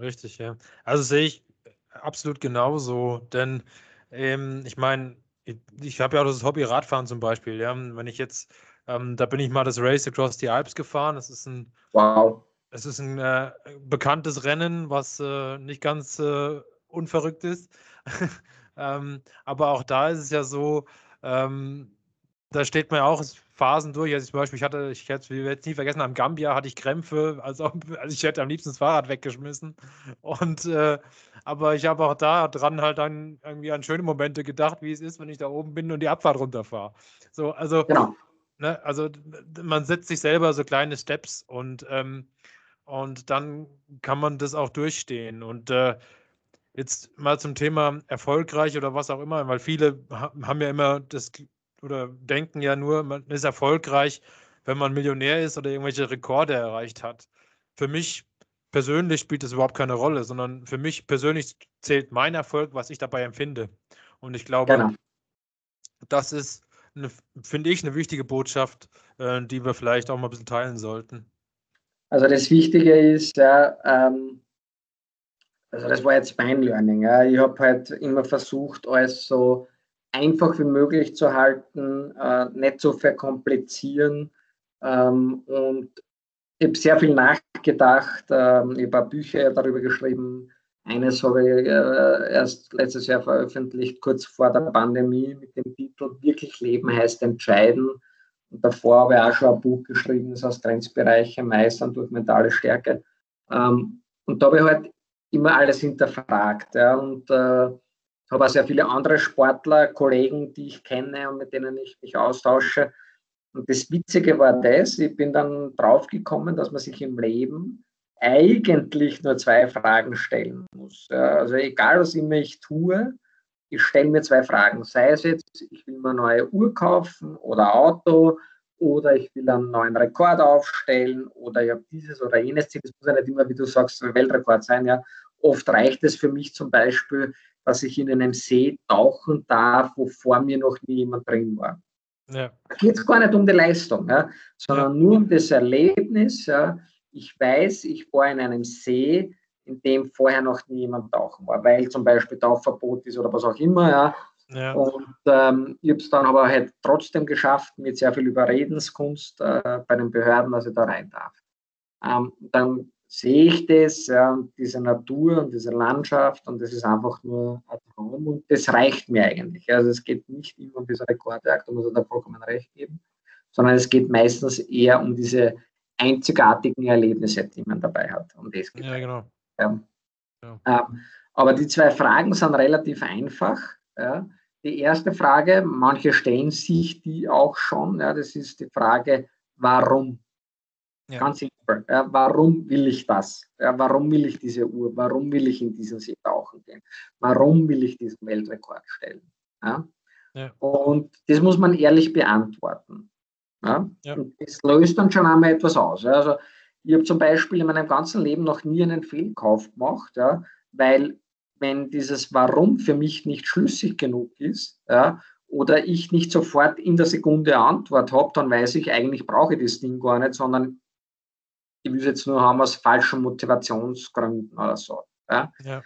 Richtig, ja. Also sehe ich absolut genauso, denn ähm, ich meine, ich, ich habe ja auch das Hobby Radfahren zum Beispiel. Ja? Wenn ich jetzt, ähm, da bin ich mal das Race Across the Alps gefahren. Das ist ein, wow. Es ist ein äh, bekanntes Rennen, was äh, nicht ganz äh, unverrückt ist. ähm, aber auch da ist es ja so, ähm, da steht man ja auch Phasen durch. Also zum Beispiel, ich hatte, ich werde es nie vergessen, am Gambia hatte ich Krämpfe, also, also ich hätte am liebsten das Fahrrad weggeschmissen. Und äh, aber ich habe auch da dran halt dann irgendwie an schöne Momente gedacht, wie es ist, wenn ich da oben bin und die Abfahrt runterfahre. So, also, genau. ne, also man setzt sich selber so kleine Steps und, ähm, und dann kann man das auch durchstehen. Und äh, jetzt mal zum Thema erfolgreich oder was auch immer, weil viele haben ja immer das oder denken ja nur, man ist erfolgreich, wenn man Millionär ist oder irgendwelche Rekorde erreicht hat. Für mich persönlich spielt das überhaupt keine Rolle, sondern für mich persönlich zählt mein Erfolg, was ich dabei empfinde. Und ich glaube, genau. das ist, finde ich, eine wichtige Botschaft, äh, die wir vielleicht auch mal ein bisschen teilen sollten. Also das Wichtige ist, ja, ähm, also das war jetzt mein Learning. Ja. Ich habe halt immer versucht, alles so einfach wie möglich zu halten, äh, nicht zu verkomplizieren ähm, und ich habe sehr viel nachgedacht, ähm, ich habe Bücher darüber geschrieben. Eines habe ich äh, erst letztes Jahr veröffentlicht, kurz vor der Pandemie, mit dem Titel Wirklich Leben heißt entscheiden. Und davor habe ich auch schon ein Buch geschrieben, das heißt Grenzbereiche meistern durch mentale Stärke. Ähm, und da habe ich halt immer alles hinterfragt. Ja, und äh, habe auch sehr viele andere Sportler, Kollegen, die ich kenne und mit denen ich mich austausche. Und das Witzige war das, ich bin dann draufgekommen, dass man sich im Leben eigentlich nur zwei Fragen stellen muss. Also egal, was immer ich tue, ich stelle mir zwei Fragen. Sei es jetzt, ich will mir eine neue Uhr kaufen oder Auto oder ich will einen neuen Rekord aufstellen oder ich habe dieses oder jenes Ziel. Das muss ja nicht immer, wie du sagst, ein Weltrekord sein. Ja. Oft reicht es für mich zum Beispiel, dass ich in einem See tauchen darf, wo vor mir noch nie jemand drin war. Ja. Da geht es gar nicht um die Leistung, ja, sondern ja. nur um das Erlebnis. Ja. Ich weiß, ich war in einem See, in dem vorher noch nie jemand tauchen war, weil zum Beispiel Tauchverbot ist oder was auch immer. Ja. Ja. Und ähm, ich habe es dann aber halt trotzdem geschafft, mit sehr viel Überredenskunst äh, bei den Behörden, dass ich da rein darf. Ähm, dann sehe ich das, ja, diese Natur und diese Landschaft und das ist einfach nur ein Traum und das reicht mir eigentlich. Also es geht nicht immer um diese Rekordjagd, da muss er da vollkommen recht geben, sondern es geht meistens eher um diese einzigartigen Erlebnisse, die man dabei hat. Um das geht ja, genau. Ja. Ja. Ähm, aber die zwei Fragen sind relativ einfach. Ja. Die erste Frage, manche stellen sich die auch schon, ja, das ist die Frage, warum? Ja. Ganz simpel. Ja, warum will ich das? Ja, warum will ich diese Uhr? Warum will ich in diesen See tauchen gehen? Warum will ich diesen Weltrekord stellen? Ja? Und das muss man ehrlich beantworten. Das löst dann schon einmal etwas aus. Also ich habe zum Beispiel in meinem ganzen Leben noch nie einen Fehlkauf gemacht, ja, weil wenn dieses Warum für mich nicht schlüssig genug ist, ja, oder ich nicht sofort in der Sekunde Antwort habe, dann weiß ich, eigentlich brauche ich das Ding gar nicht, sondern ich will es jetzt nur haben aus falschen Motivationsgründen oder so. Ja? ja.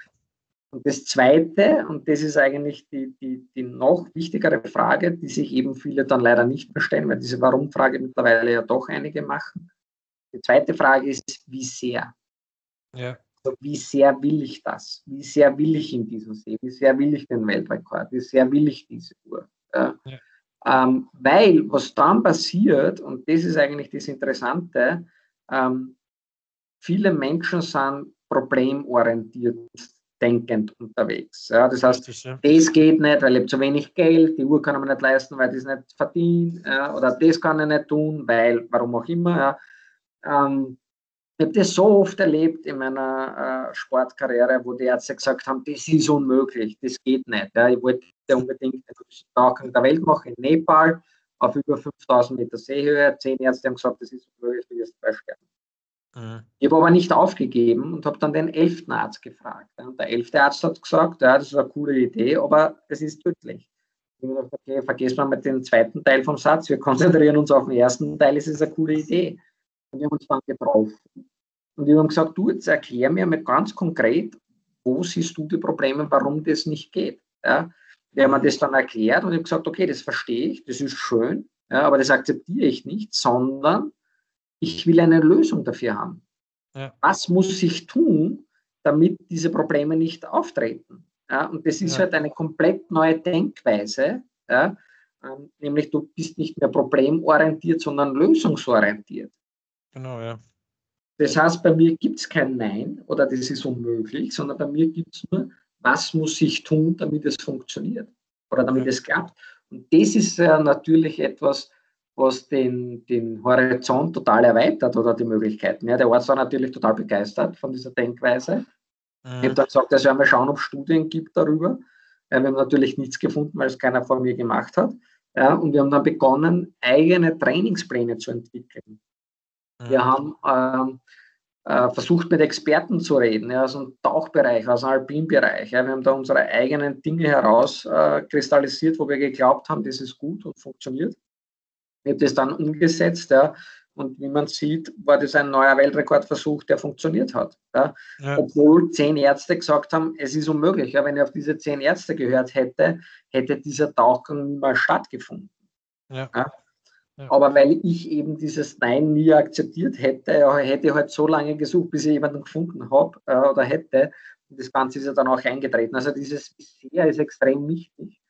Und das Zweite, und das ist eigentlich die, die, die noch wichtigere Frage, die sich eben viele dann leider nicht mehr stellen, weil diese Warum-Frage mittlerweile ja doch einige machen. Die zweite Frage ist, wie sehr? Ja. Also wie sehr will ich das? Wie sehr will ich in diesem See? Wie sehr will ich den Weltrekord? Wie sehr will ich diese Uhr? Ja. Ja. Ähm, weil was dann passiert, und das ist eigentlich das Interessante, ähm, viele Menschen sind problemorientiert denkend unterwegs. Ja, das heißt, Richtig, ja. das geht nicht, weil ich habe zu wenig Geld, die Uhr kann ich mir nicht leisten, weil ich das nicht verdiene, ja, oder das kann ich nicht tun, weil, warum auch immer. Ähm, ich habe das so oft erlebt in meiner äh, Sportkarriere, wo die Ärzte gesagt haben, das ist unmöglich, das geht nicht. Ja. Ich wollte unbedingt den höchsten Tauchgang der Welt machen in Nepal auf über 5000 Meter Seehöhe. Zehn Ärzte haben gesagt, das ist unmöglich, du wirst sterben. Mhm. Ich habe aber nicht aufgegeben und habe dann den elften Arzt gefragt. Und der elfte Arzt hat gesagt, ja, das ist eine coole Idee, aber es ist tödlich. Ich habe gesagt, okay, vergessen wir mit dem zweiten Teil vom Satz, wir konzentrieren uns auf den ersten Teil, es ist eine coole Idee. Und wir haben uns dann getroffen. Und wir haben gesagt, du, jetzt erklär mir mal ganz konkret, wo siehst du die Probleme, warum das nicht geht. Ja? Wir haben das dann erklärt und ich habe gesagt, okay, das verstehe ich, das ist schön, ja, aber das akzeptiere ich nicht, sondern ich will eine Lösung dafür haben. Ja. Was muss ich tun, damit diese Probleme nicht auftreten? Ja, und das ist ja. halt eine komplett neue Denkweise, ja, ähm, nämlich du bist nicht mehr problemorientiert, sondern lösungsorientiert. Genau, ja. Das heißt, bei mir gibt es kein Nein oder das ist unmöglich, sondern bei mir gibt es nur, was muss ich tun, damit es funktioniert oder damit ja. es klappt. Und das ist äh, natürlich etwas, was den, den Horizont total erweitert oder die Möglichkeiten. Ja, der Arzt war natürlich total begeistert von dieser Denkweise. Mhm. Ich habe dann gesagt, er soll mal schauen, ob es Studien gibt darüber. Ja, wir haben natürlich nichts gefunden, weil es keiner vor mir gemacht hat. Ja, und wir haben dann begonnen, eigene Trainingspläne zu entwickeln. Mhm. Wir haben ähm, äh, versucht, mit Experten zu reden, ja, aus dem Tauchbereich, aus dem Alpinbereich. Ja. Wir haben da unsere eigenen Dinge herauskristallisiert, äh, wo wir geglaubt haben, das ist gut und funktioniert. Ich habe das dann umgesetzt, ja, und wie man sieht, war das ein neuer Weltrekordversuch, der funktioniert hat. Ja. Obwohl zehn Ärzte gesagt haben, es ist unmöglich. Ja, wenn ich auf diese zehn Ärzte gehört hätte, hätte dieser Tauchgang niemals stattgefunden. Ja. Ja. Aber weil ich eben dieses Nein nie akzeptiert hätte, hätte ich halt so lange gesucht, bis ich jemanden gefunden habe äh, oder hätte. Und das Ganze ist ja dann auch eingetreten. Also dieses Bisher ist extrem wichtig,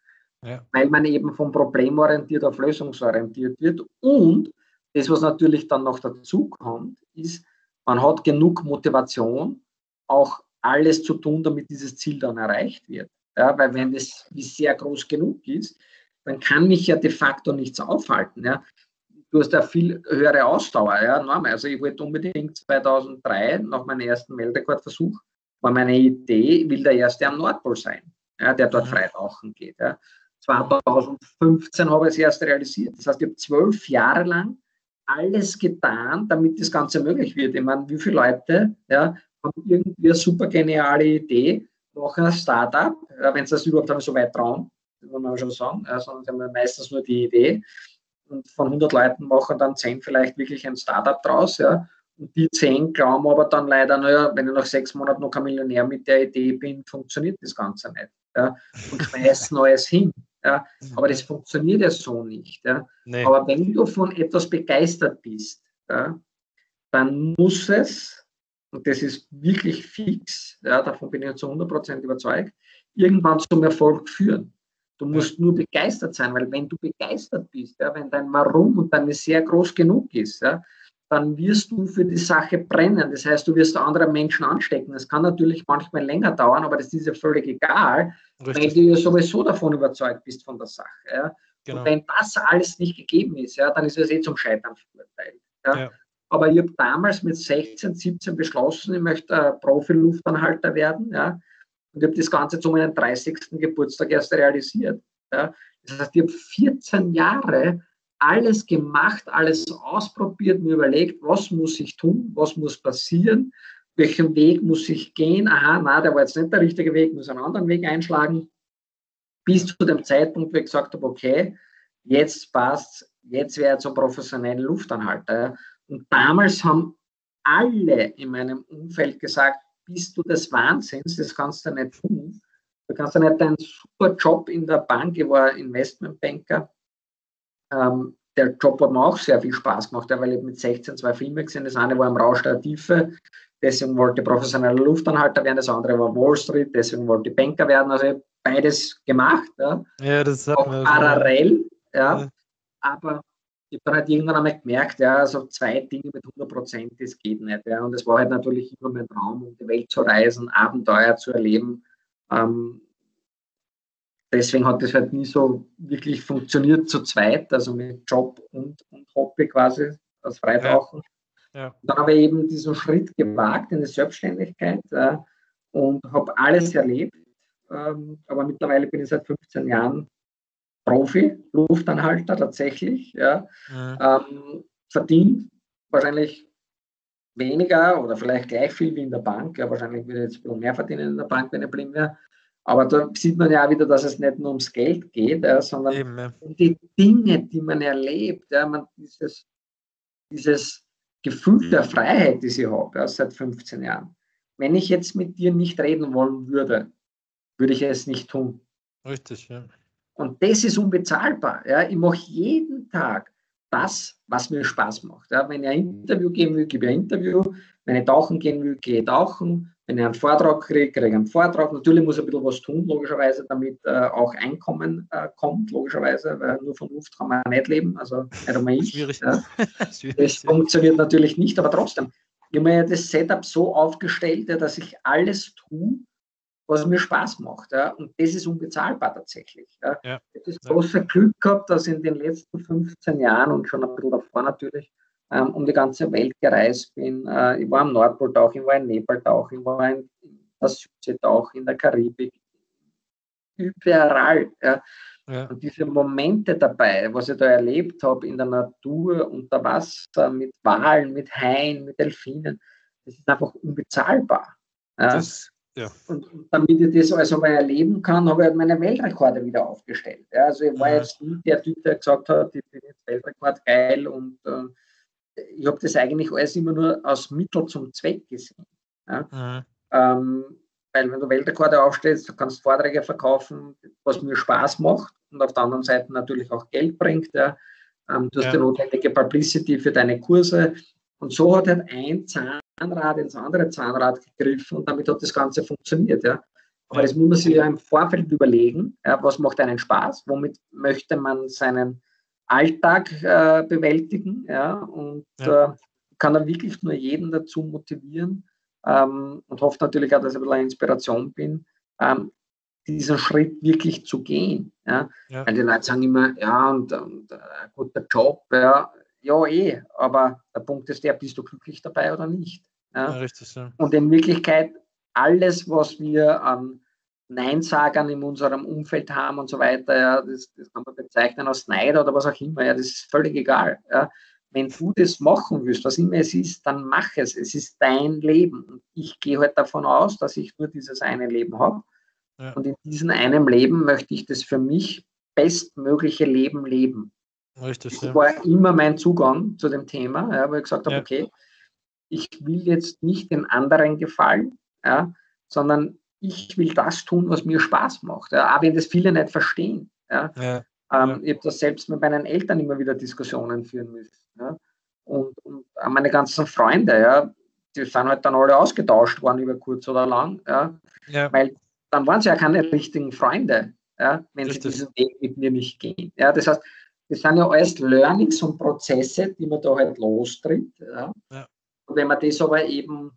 ja. weil man eben vom problemorientiert auf lösungsorientiert wird. Und das, was natürlich dann noch dazu kommt, ist, man hat genug Motivation, auch alles zu tun, damit dieses Ziel dann erreicht wird. Ja, weil wenn das sehr groß genug ist, dann kann mich ja de facto nichts aufhalten. Ja. Du hast ja viel höhere Ausdauer. Ja, normal. Also ich wollte unbedingt 2003, nach meinem ersten Meldekordversuch, war meine Idee, ich will der Erste am Nordpol sein, ja, der dort mhm. frei tauchen geht. Ja. 2015 habe ich es erst realisiert. Das heißt, ich habe zwölf Jahre lang alles getan, damit das Ganze möglich wird. Ich meine, wie viele Leute ja, haben irgendwie eine super geniale Idee, machen ein Startup, wenn sie das überhaupt haben, so weit trauen, muss man schon sagen, sondern sie haben meistens nur die Idee. Und von 100 Leuten machen dann 10 vielleicht wirklich ein Startup draus. Ja. Und die 10 glauben aber dann leider, naja, wenn ich nach sechs Monaten noch kein Millionär mit der Idee bin, funktioniert das Ganze nicht. Ja. Und schmeißen alles hin. Ja. Aber das funktioniert ja so nicht. Ja. Nee. Aber wenn du von etwas begeistert bist, ja, dann muss es, und das ist wirklich fix, ja, davon bin ich zu 100% überzeugt, irgendwann zum Erfolg führen. Du musst nur begeistert sein, weil wenn du begeistert bist, ja, wenn dein Warum und deine sehr groß genug ist, ja, dann wirst du für die Sache brennen. Das heißt, du wirst andere Menschen anstecken. Das kann natürlich manchmal länger dauern, aber das ist ja völlig egal, Richtig. weil du ja sowieso davon überzeugt bist von der Sache. Ja. Genau. Und wenn das alles nicht gegeben ist, ja, dann ist es eh zum Scheitern verurteilt. Ja. ja. Aber ich habe damals mit 16, 17 beschlossen, ich möchte Profi-Luftanhalter werden. Ja. Und ich habe das Ganze zu meinem 30. Geburtstag erst realisiert. Ja. Das heißt, ich habe 14 Jahre alles gemacht, alles ausprobiert, mir überlegt, was muss ich tun, was muss passieren, welchen Weg muss ich gehen. Aha, na, der war jetzt nicht der richtige Weg, muss einen anderen Weg einschlagen. Bis zu dem Zeitpunkt, wo ich gesagt habe, okay, jetzt passt jetzt wäre er zum professionellen Luftanhalter. Und damals haben alle in meinem Umfeld gesagt, bist du des Wahnsinns, das kannst du nicht tun. Du kannst ja nicht einen super Job in der Bank, ich war Investmentbanker, ähm, der Job hat mir auch sehr viel Spaß gemacht, weil ich mit 16 zwei Filme gesehen Das eine war im Rausch der Tiefe, deswegen wollte ich professioneller Luftanhalter werden, das andere war Wall Street, deswegen wollte ich Banker werden. Also ich habe beides gemacht. Ja, ja das hat auch parallel. Ja, ja. Aber ich habe dann halt irgendwann einmal gemerkt, ja, so zwei Dinge mit 100 Prozent, das geht nicht. Ja. Und es war halt natürlich immer mein Traum, um die Welt zu reisen, Abenteuer zu erleben. Ähm, deswegen hat das halt nie so wirklich funktioniert zu zweit, also mit Job und, und Hobby quasi, als Freitauchen. Ja. Ja. Dann habe ich eben diesen Schritt gewagt in die Selbstständigkeit äh, und habe alles erlebt. Ähm, aber mittlerweile bin ich seit 15 Jahren Profi, Luftanhalter tatsächlich. Ja. ja. Ähm, verdient wahrscheinlich weniger oder vielleicht gleich viel wie in der Bank. Ja, wahrscheinlich würde ich jetzt ein bisschen mehr verdienen in der Bank, wenn ich blind wäre. Aber da sieht man ja auch wieder, dass es nicht nur ums Geld geht, ja, sondern Eben, ja. um die Dinge, die man erlebt. Ja, man, dieses, dieses Gefühl der Freiheit, die ich habe ja, seit 15 Jahren. Wenn ich jetzt mit dir nicht reden wollen würde, würde ich es nicht tun. Richtig, ja. Und das ist unbezahlbar. Ja. Ich mache jeden Tag das, was mir Spaß macht. Ja. Wenn ich ein Interview geben will, gebe ich ein Interview. Wenn ich tauchen gehen will, gehe ich tauchen. Wenn ich einen Vortrag kriege, kriege ich einen Vortrag. Natürlich muss ich ein bisschen was tun, logischerweise, damit äh, auch Einkommen äh, kommt, logischerweise, weil nur von Luft kann man nicht leben, also nicht einmal ich. Schwierig. Ja. Schwierig das funktioniert natürlich nicht, aber trotzdem. Ich habe mir das Setup so aufgestellt, dass ich alles tue, was mir Spaß macht. Ja. Und das ist unbezahlbar tatsächlich. Ja. Ja. Ich habe das große Glück gehabt, dass in den letzten 15 Jahren und schon ein bisschen davor natürlich ähm, um die ganze Welt gereist bin. Äh, ich war am Nordpol-Tauch, ich war in Nepal-Tauch, ich war in der Südsee-Tauch, in der Karibik, überall. Ja. Ja. Und diese Momente dabei, was ich da erlebt habe in der Natur, unter Wasser, mit Walen, mit Haien, mit Delfinen, das ist einfach unbezahlbar. Ja. Das, ja. Und, damit ich das also mal erleben kann, habe ich halt meine Weltrekorde wieder aufgestellt. Ja, also ich war jetzt nicht der Typ, der gesagt hat, ich bin jetzt Weltrekord geil und äh, ich habe das eigentlich alles immer nur als Mittel zum Zweck gesehen. Ja? Mhm. Ähm, weil wenn du Weltrekorde aufstellst, du kannst Vorträge verkaufen, was mir Spaß macht und auf der anderen Seite natürlich auch Geld bringt. Ja? ähm, du hast ja. die notwendige Publicity für deine Kurse. Und so hat halt ein Zahnrad ins andere Zahnrad gegriffen und damit hat das Ganze funktioniert. Ja. Aber das muss man sich ja im Vorfeld überlegen, ja, was macht einen Spaß, womit möchte man seinen Alltag äh, bewältigen ja, und ja. Äh, kann dann wirklich nur jeden dazu motivieren ähm, und hoffe natürlich auch, dass ich ein bisschen eine Inspiration bin, ähm, diesen Schritt wirklich zu gehen. Ja? Weil die Leute sagen immer, ja, und, und äh, guter Job, ja, ja, eh, aber der Punkt ist der, bist du glücklich dabei oder nicht? Ja? ja richtig, ja. Und in Wirklichkeit, alles, was wir an Neinsagern in unserem Umfeld haben und so weiter, ja, das, das kann man bezeichnen als Neid oder was auch immer, ja, das ist völlig egal. Ja. Wenn du das machen willst, was immer es ist, dann mach es. Es ist dein Leben. Und ich gehe halt davon aus, dass ich nur dieses eine Leben habe. Ja. Und in diesem einen Leben möchte ich das für mich bestmögliche Leben leben. Richtig. Das war immer mein Zugang zu dem Thema, ja, wo ich gesagt habe, ja. okay, ich will jetzt nicht den anderen gefallen, ja, sondern ich will das tun, was mir Spaß macht. Ja, auch wenn das viele nicht verstehen. Ja. ja. Ähm, ich habe das selbst mit meinen Eltern immer wieder Diskussionen führen müssen. Ja. Und, und meine ganzen Freunde, ja, die sind halt dann alle ausgetauscht worden über kurz oder lang. Ja. ja. Weil dann waren sie ja keine richtigen Freunde, ja, wenn Richtig. sie diesen Weg mit mir nicht gehen. Ja. Das heißt, das sind ja alles Learnings und Prozesse, die man da halt lostritt. Ja. ja. Und wenn man das aber eben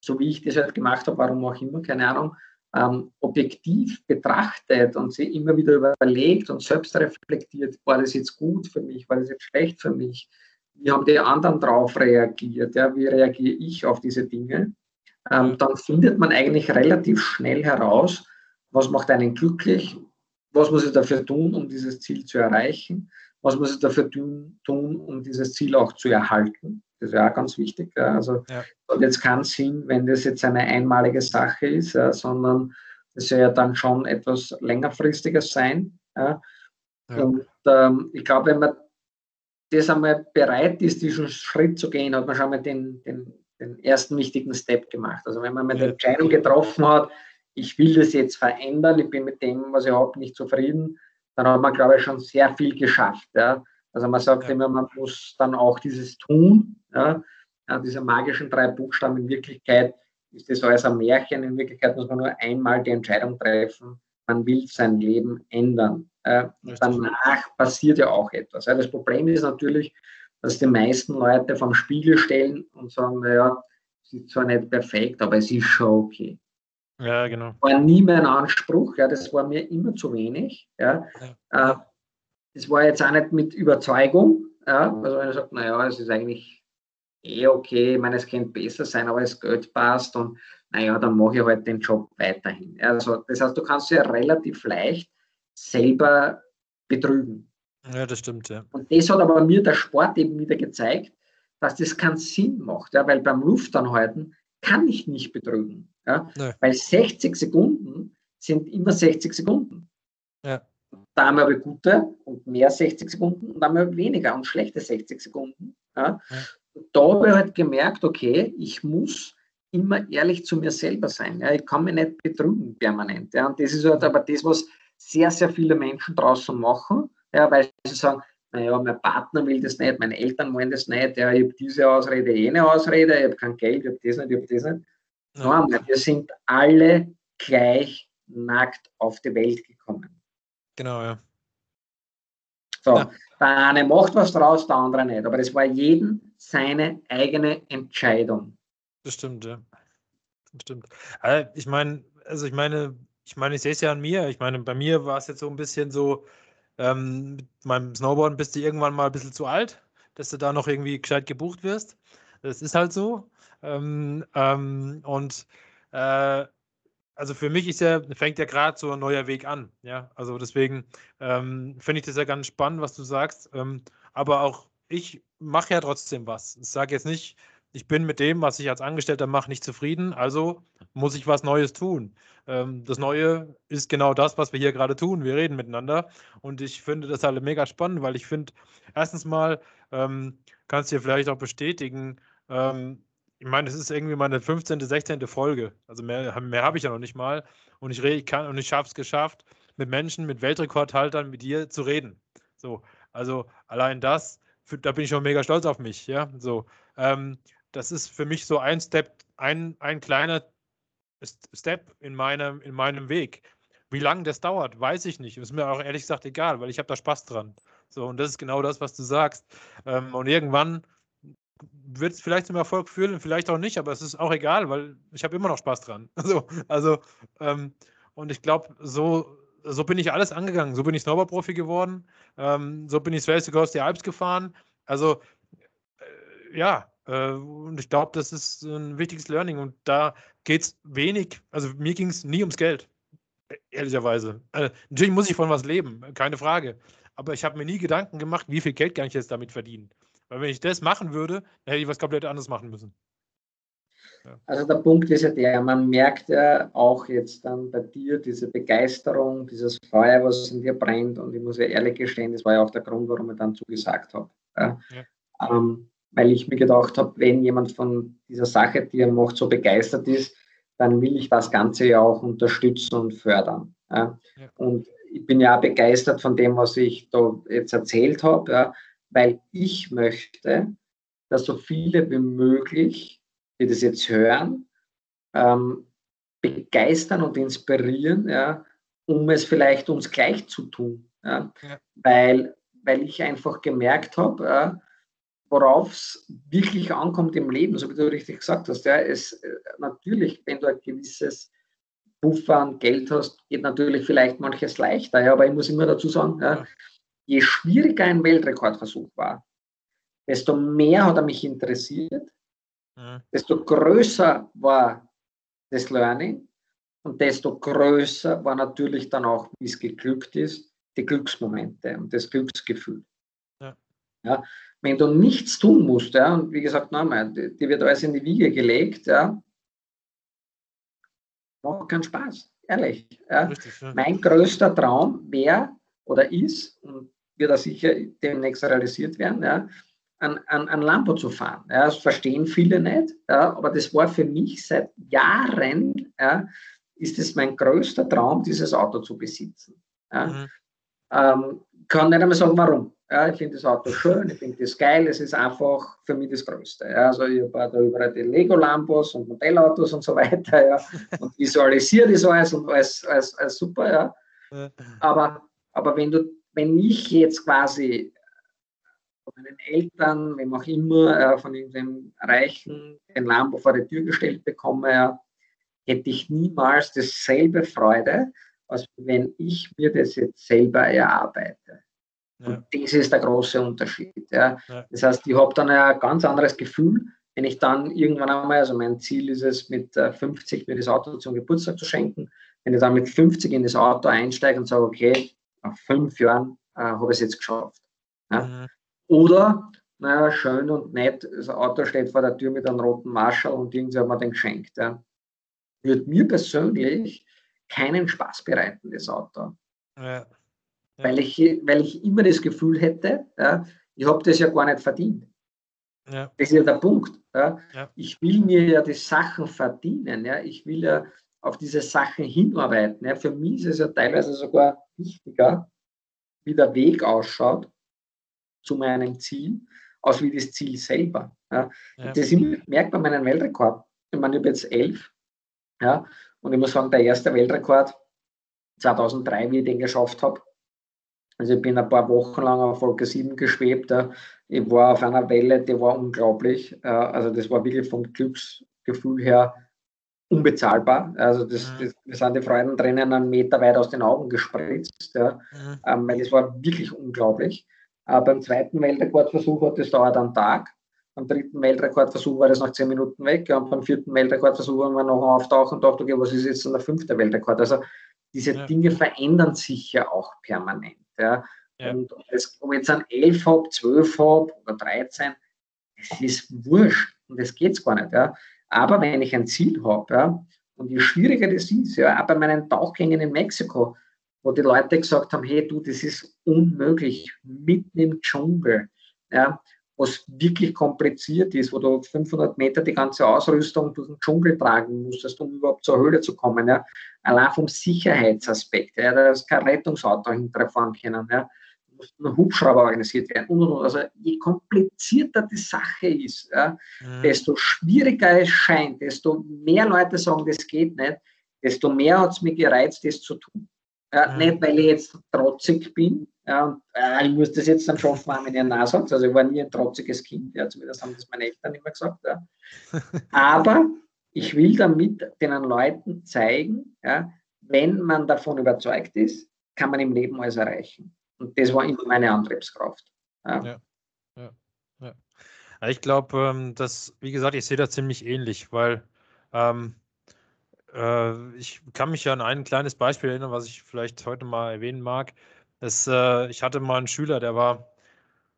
so wie ich das halt gemacht habe, warum auch immer, keine Ahnung, ähm, objektiv betrachtet und sie immer wieder überlegt und selbst reflektiert, war das jetzt gut für mich, war das jetzt schlecht für mich, wie haben die anderen darauf reagiert, ja, wie reagiere ich auf diese Dinge, ähm, dann findet man eigentlich relativ schnell heraus, was macht einen glücklich, was muss ich dafür tun, um dieses Ziel zu erreichen, was muss ich dafür tun, um dieses Ziel auch zu erhalten. Das ja auch ganz wichtig. Also ja. hat jetzt keinen Sinn, wenn das jetzt eine einmalige Sache ist, ja, sondern es soll ja dann schon etwas längerfristiges sein. Ja. Und ähm, ich glaube, wenn man das einmal bereit ist, diesen Schritt zu gehen, hat man schon mal den, den, den ersten wichtigen Step gemacht. Also wenn man mal die Entscheidung getroffen hat, ich will das jetzt verändern, ich bin mit dem, was ich habe, nicht zufrieden, dann hat man, glaube ich, schon sehr viel geschafft. Ja. Also man sagt ja. immer, man muss dann auch dieses tun, ja, diese magischen drei Buchstaben. In Wirklichkeit ist das alles ein Märchen. In Wirklichkeit muss man nur einmal die Entscheidung treffen, man will sein Leben ändern. Äh, danach passiert ja auch etwas. Ja. Das Problem ist natürlich, dass die meisten Leute vom Spiegel stellen und sagen, naja, es ist zwar nicht perfekt, aber es ist schon okay. Ja, genau. War nie mein Anspruch, ja, das war mir immer zu wenig. Ja. ja. Äh, das war jetzt auch nicht mit Überzeugung. Ja. Also wenn er sagt, naja, es ist eigentlich eh okay, ich meine, es könnte besser sein, aber das Geld passt und naja, dann mache ich halt den Job weiterhin. Also das heißt, du kannst ja relativ leicht selber betrügen. Ja, das stimmt, ja. Und das hat aber mir der Sport eben wieder gezeigt, dass das keinen Sinn macht, ja, weil beim Luftanhalten kann ich nicht betrügen. Ja. Weil 60 Sekunden sind immer 60 Sekunden. Ja. Da haben wir gute und mehr 60 Sekunden und dann haben wir weniger und schlechte 60 Sekunden. Ja. Da habe ich halt gemerkt, okay, ich muss immer ehrlich zu mir selber sein. Ich kann mich nicht betrügen permanent. Und das ist halt aber das, was sehr, sehr viele Menschen draußen machen, weil sie sagen, naja, mein Partner will das nicht, meine Eltern wollen das nicht, ja, ich habe diese Ausrede, jene Ausrede, ich habe kein Geld, ich habe das nicht, ich habe das nicht. Ja. Normal, wir sind alle gleich nackt auf die Welt gekommen. Genau, ja. So, ja. der eine macht was draus, der andere nicht, aber das war jedem seine eigene Entscheidung. Das stimmt, ja. Das stimmt. Also ich meine, also ich meine, ich meine, ich sehe es ja an mir. Ich meine, bei mir war es jetzt so ein bisschen so, ähm, mit meinem Snowboarden bist du irgendwann mal ein bisschen zu alt, dass du da noch irgendwie gescheit gebucht wirst. Das ist halt so. Ähm, ähm, und äh, also für mich ist ja, fängt ja gerade so ein neuer Weg an. Ja, also deswegen ähm, finde ich das ja ganz spannend, was du sagst. Ähm, aber auch ich mache ja trotzdem was. Ich sage jetzt nicht, ich bin mit dem, was ich als Angestellter mache, nicht zufrieden, also muss ich was Neues tun. Ähm, das Neue ist genau das, was wir hier gerade tun. Wir reden miteinander und ich finde das halt mega spannend, weil ich finde, erstens mal ähm, kannst du dir vielleicht auch bestätigen, ähm, ich meine, es ist irgendwie meine 15., 16. Folge. Also mehr, mehr habe ich ja noch nicht mal. Und ich, ich kann und ich habe es geschafft, mit Menschen, mit Weltrekordhaltern, mit dir zu reden. So, Also allein das, da bin ich schon mega stolz auf mich, ja. So, ähm, das ist für mich so ein Step, ein, ein kleiner Step in meinem, in meinem Weg. Wie lange das dauert, weiß ich nicht. Ist mir auch ehrlich gesagt egal, weil ich habe da Spaß dran. So, und das ist genau das, was du sagst. Ähm, und irgendwann wird es vielleicht zum Erfolg führen, vielleicht auch nicht, aber es ist auch egal, weil ich habe immer noch Spaß dran. Also, also ähm, und ich glaube, so, so bin ich alles angegangen. So bin ich Snowboard-Profi geworden. Ähm, so bin ich Race Across die Alps gefahren. Also, äh, ja, und ich glaube, das ist ein wichtiges Learning. Und da geht es wenig, also mir ging es nie ums Geld, ehrlicherweise. Also, natürlich muss ich von was leben, keine Frage. Aber ich habe mir nie Gedanken gemacht, wie viel Geld kann ich jetzt damit verdienen. Weil wenn ich das machen würde, dann hätte ich was komplett anderes machen müssen. Ja. Also der Punkt ist ja der, man merkt ja auch jetzt dann bei dir diese Begeisterung, dieses Feuer, was in dir brennt. Und ich muss ja ehrlich gestehen, das war ja auch der Grund, warum ich dann zugesagt habe. Ja. Ja. Ähm, weil ich mir gedacht habe, wenn jemand von dieser Sache, die er macht, so begeistert ist, dann will ich das Ganze ja auch unterstützen und fördern. Ja. Und ich bin ja begeistert von dem, was ich da jetzt erzählt habe. Ja weil ich möchte, dass so viele wie möglich, die das jetzt hören, ähm, begeistern und inspirieren, ja, um es vielleicht uns gleich zu tun. Ja? ja. Weil, weil ich einfach gemerkt habe, ja, worauf es wirklich ankommt im Leben, so wie du richtig gesagt hast. Ja, es, äh, natürlich, wenn du ein gewisses Puffer an Geld hast, geht natürlich vielleicht manches leichter. Ja, aber ich muss immer dazu sagen, ja, je schwieriger ein Weltrekordversuch war, desto mehr hat er mich interessiert, mhm. desto größer war das Learning und desto größer war natürlich dann auch, wie es geglückt ist, die Glücksmomente und das Glücksgefühl. Ja. wenn du nichts tun musst, ja, und wie gesagt, nochmal, dir wird alles in die Wiege gelegt, ja, macht keinen Spaß, ehrlich. Ja. Richtig, ja. Mein größter Traum wäre oder ist, und wird er sicher demnächst realisiert werden, ja, an, an, an Lambo zu fahren. Ja, das verstehen viele nicht, ja, aber das war für mich seit Jahren, ja, ist es mein größter Traum, dieses Auto zu besitzen. Ja. Mhm. Ähm, kann nicht einmal sagen, warum. Ja, ich finde das Auto schön, ich finde das geil, es ist einfach für mich das Größte. Ja. Also ich habe da überall die Lego-Lambos und Modellautos und so weiter ja, und visualisiere das alles und alles, alles, alles super. Ja. Aber, aber wenn du wenn ich jetzt quasi von meinen Eltern, wem auch immer, äh, von irgendeinem Reichen den Lambo vor die Tür gestellt bekomme, hätte ich niemals dasselbe Freude, als wenn ich mir das jetzt selber erarbeite. Ja. Und das ist der große Unterschied. Ja. ja. Das heißt, ich habe dann ein ganz anderes Gefühl, wenn ich dann irgendwann einmal, also mein Ziel ist es, mit 50 äh, mir das Auto zum Geburtstag zu schenken, wenn ich dann mit 50 in das Auto einsteige und sage, okay, nach fünf Jahren äh, habe ich es jetzt geschafft. Ja? Mhm. Oder, naja, schön und nett, das Auto steht vor der Tür mit einem roten Marschall und irgendwie hat man den geschenkt. Ja? Wird mir persönlich keinen Spaß bereiten, das Auto. Ja. Ja. Weil, ich, weil ich immer das Gefühl hätte, ja, ich habe das ja gar nicht verdient. Ja. Das ist ja der Punkt. Ich will mir ja die Sachen verdienen. Ja. Ich will ja auf diese Sachen hinarbeiten. Ja. Für mich ist es ja teilweise sogar wichtiger, wie der Weg ausschaut zu meinem Ziel, als wie das Ziel selber. Ja. Das merkt man meinen Weltrekord. Ich meine, ich habe jetzt elf. Ja, und ich muss sagen, der erste Weltrekord 2003, wie ich den geschafft habe. Also ich bin ein paar Wochen lang auf Folge 7 geschwebt. Ich war auf einer Welle, die war unglaublich. Also das war wirklich vom Glücksgefühl her unbezahlbar. Also das, mhm. das, das sind die Freudentränen einen Meter weit aus den Augen gespritzt, ja. Mhm. Ähm, weil das war wirklich unglaublich. Äh, beim zweiten Weltrekordversuch hat es dauert einen Tag. Beim dritten Weltrekordversuch war das nach zehn Minuten weg. Und beim vierten Weltrekordversuch haben wir noch auftauchen und dachte, okay, was ist jetzt der fünfte Weltrekord? Also diese ja. Dinge verändern sich ja auch permanent. Ja. ja. Und ob ich jetzt ein 11 habe, 12 habe oder 13, es ist wurscht und das geht gar nicht. Ja. Aber wenn ich ein Ziel habe, ja, und je schwieriger das ist, ja, auch bei meinen Tauchgängen in Mexiko, wo die Leute gesagt haben, hey du, das ist unmöglich, mitten im Dschungel, ja, was wirklich kompliziert ist, wo du 500 Meter die ganze Ausrüstung durch den Dschungel tragen musstest, um überhaupt zur Höhle zu kommen. Ja. Allein vom Sicherheitsaspekt, ja, da ist kein Rettungsauto hinterfahren können. Ja. ein Hubschrauber organisiert werden und, und, und. Also je komplizierter die Sache ist, ja, mhm. desto schwieriger es scheint, desto mehr Leute sagen, das geht nicht, desto mehr hat es mich gereizt, das zu tun. Ja, mhm. Nicht, weil ich jetzt trotzig bin, ja, und, äh, ich muss das jetzt dann schaffen, wenn ich Nein sagt. Also ich war nie ein trotziges Kind, ja, zumindest haben das meine Eltern immer gesagt. Ja. Aber ich will damit den Leuten zeigen, ja, wenn man davon überzeugt ist, kann man im Leben alles erreichen. Und das war immer meine Antriebskraft. Ja. Ja, ja, ja. Ich glaube, ähm, dass, wie gesagt, ich sehe das ziemlich ähnlich, weil ähm, äh, ich kann mich ja an ein kleines Beispiel erinnern, was ich vielleicht heute mal erwähnen mag. Das, äh, ich hatte mal einen Schüler, der war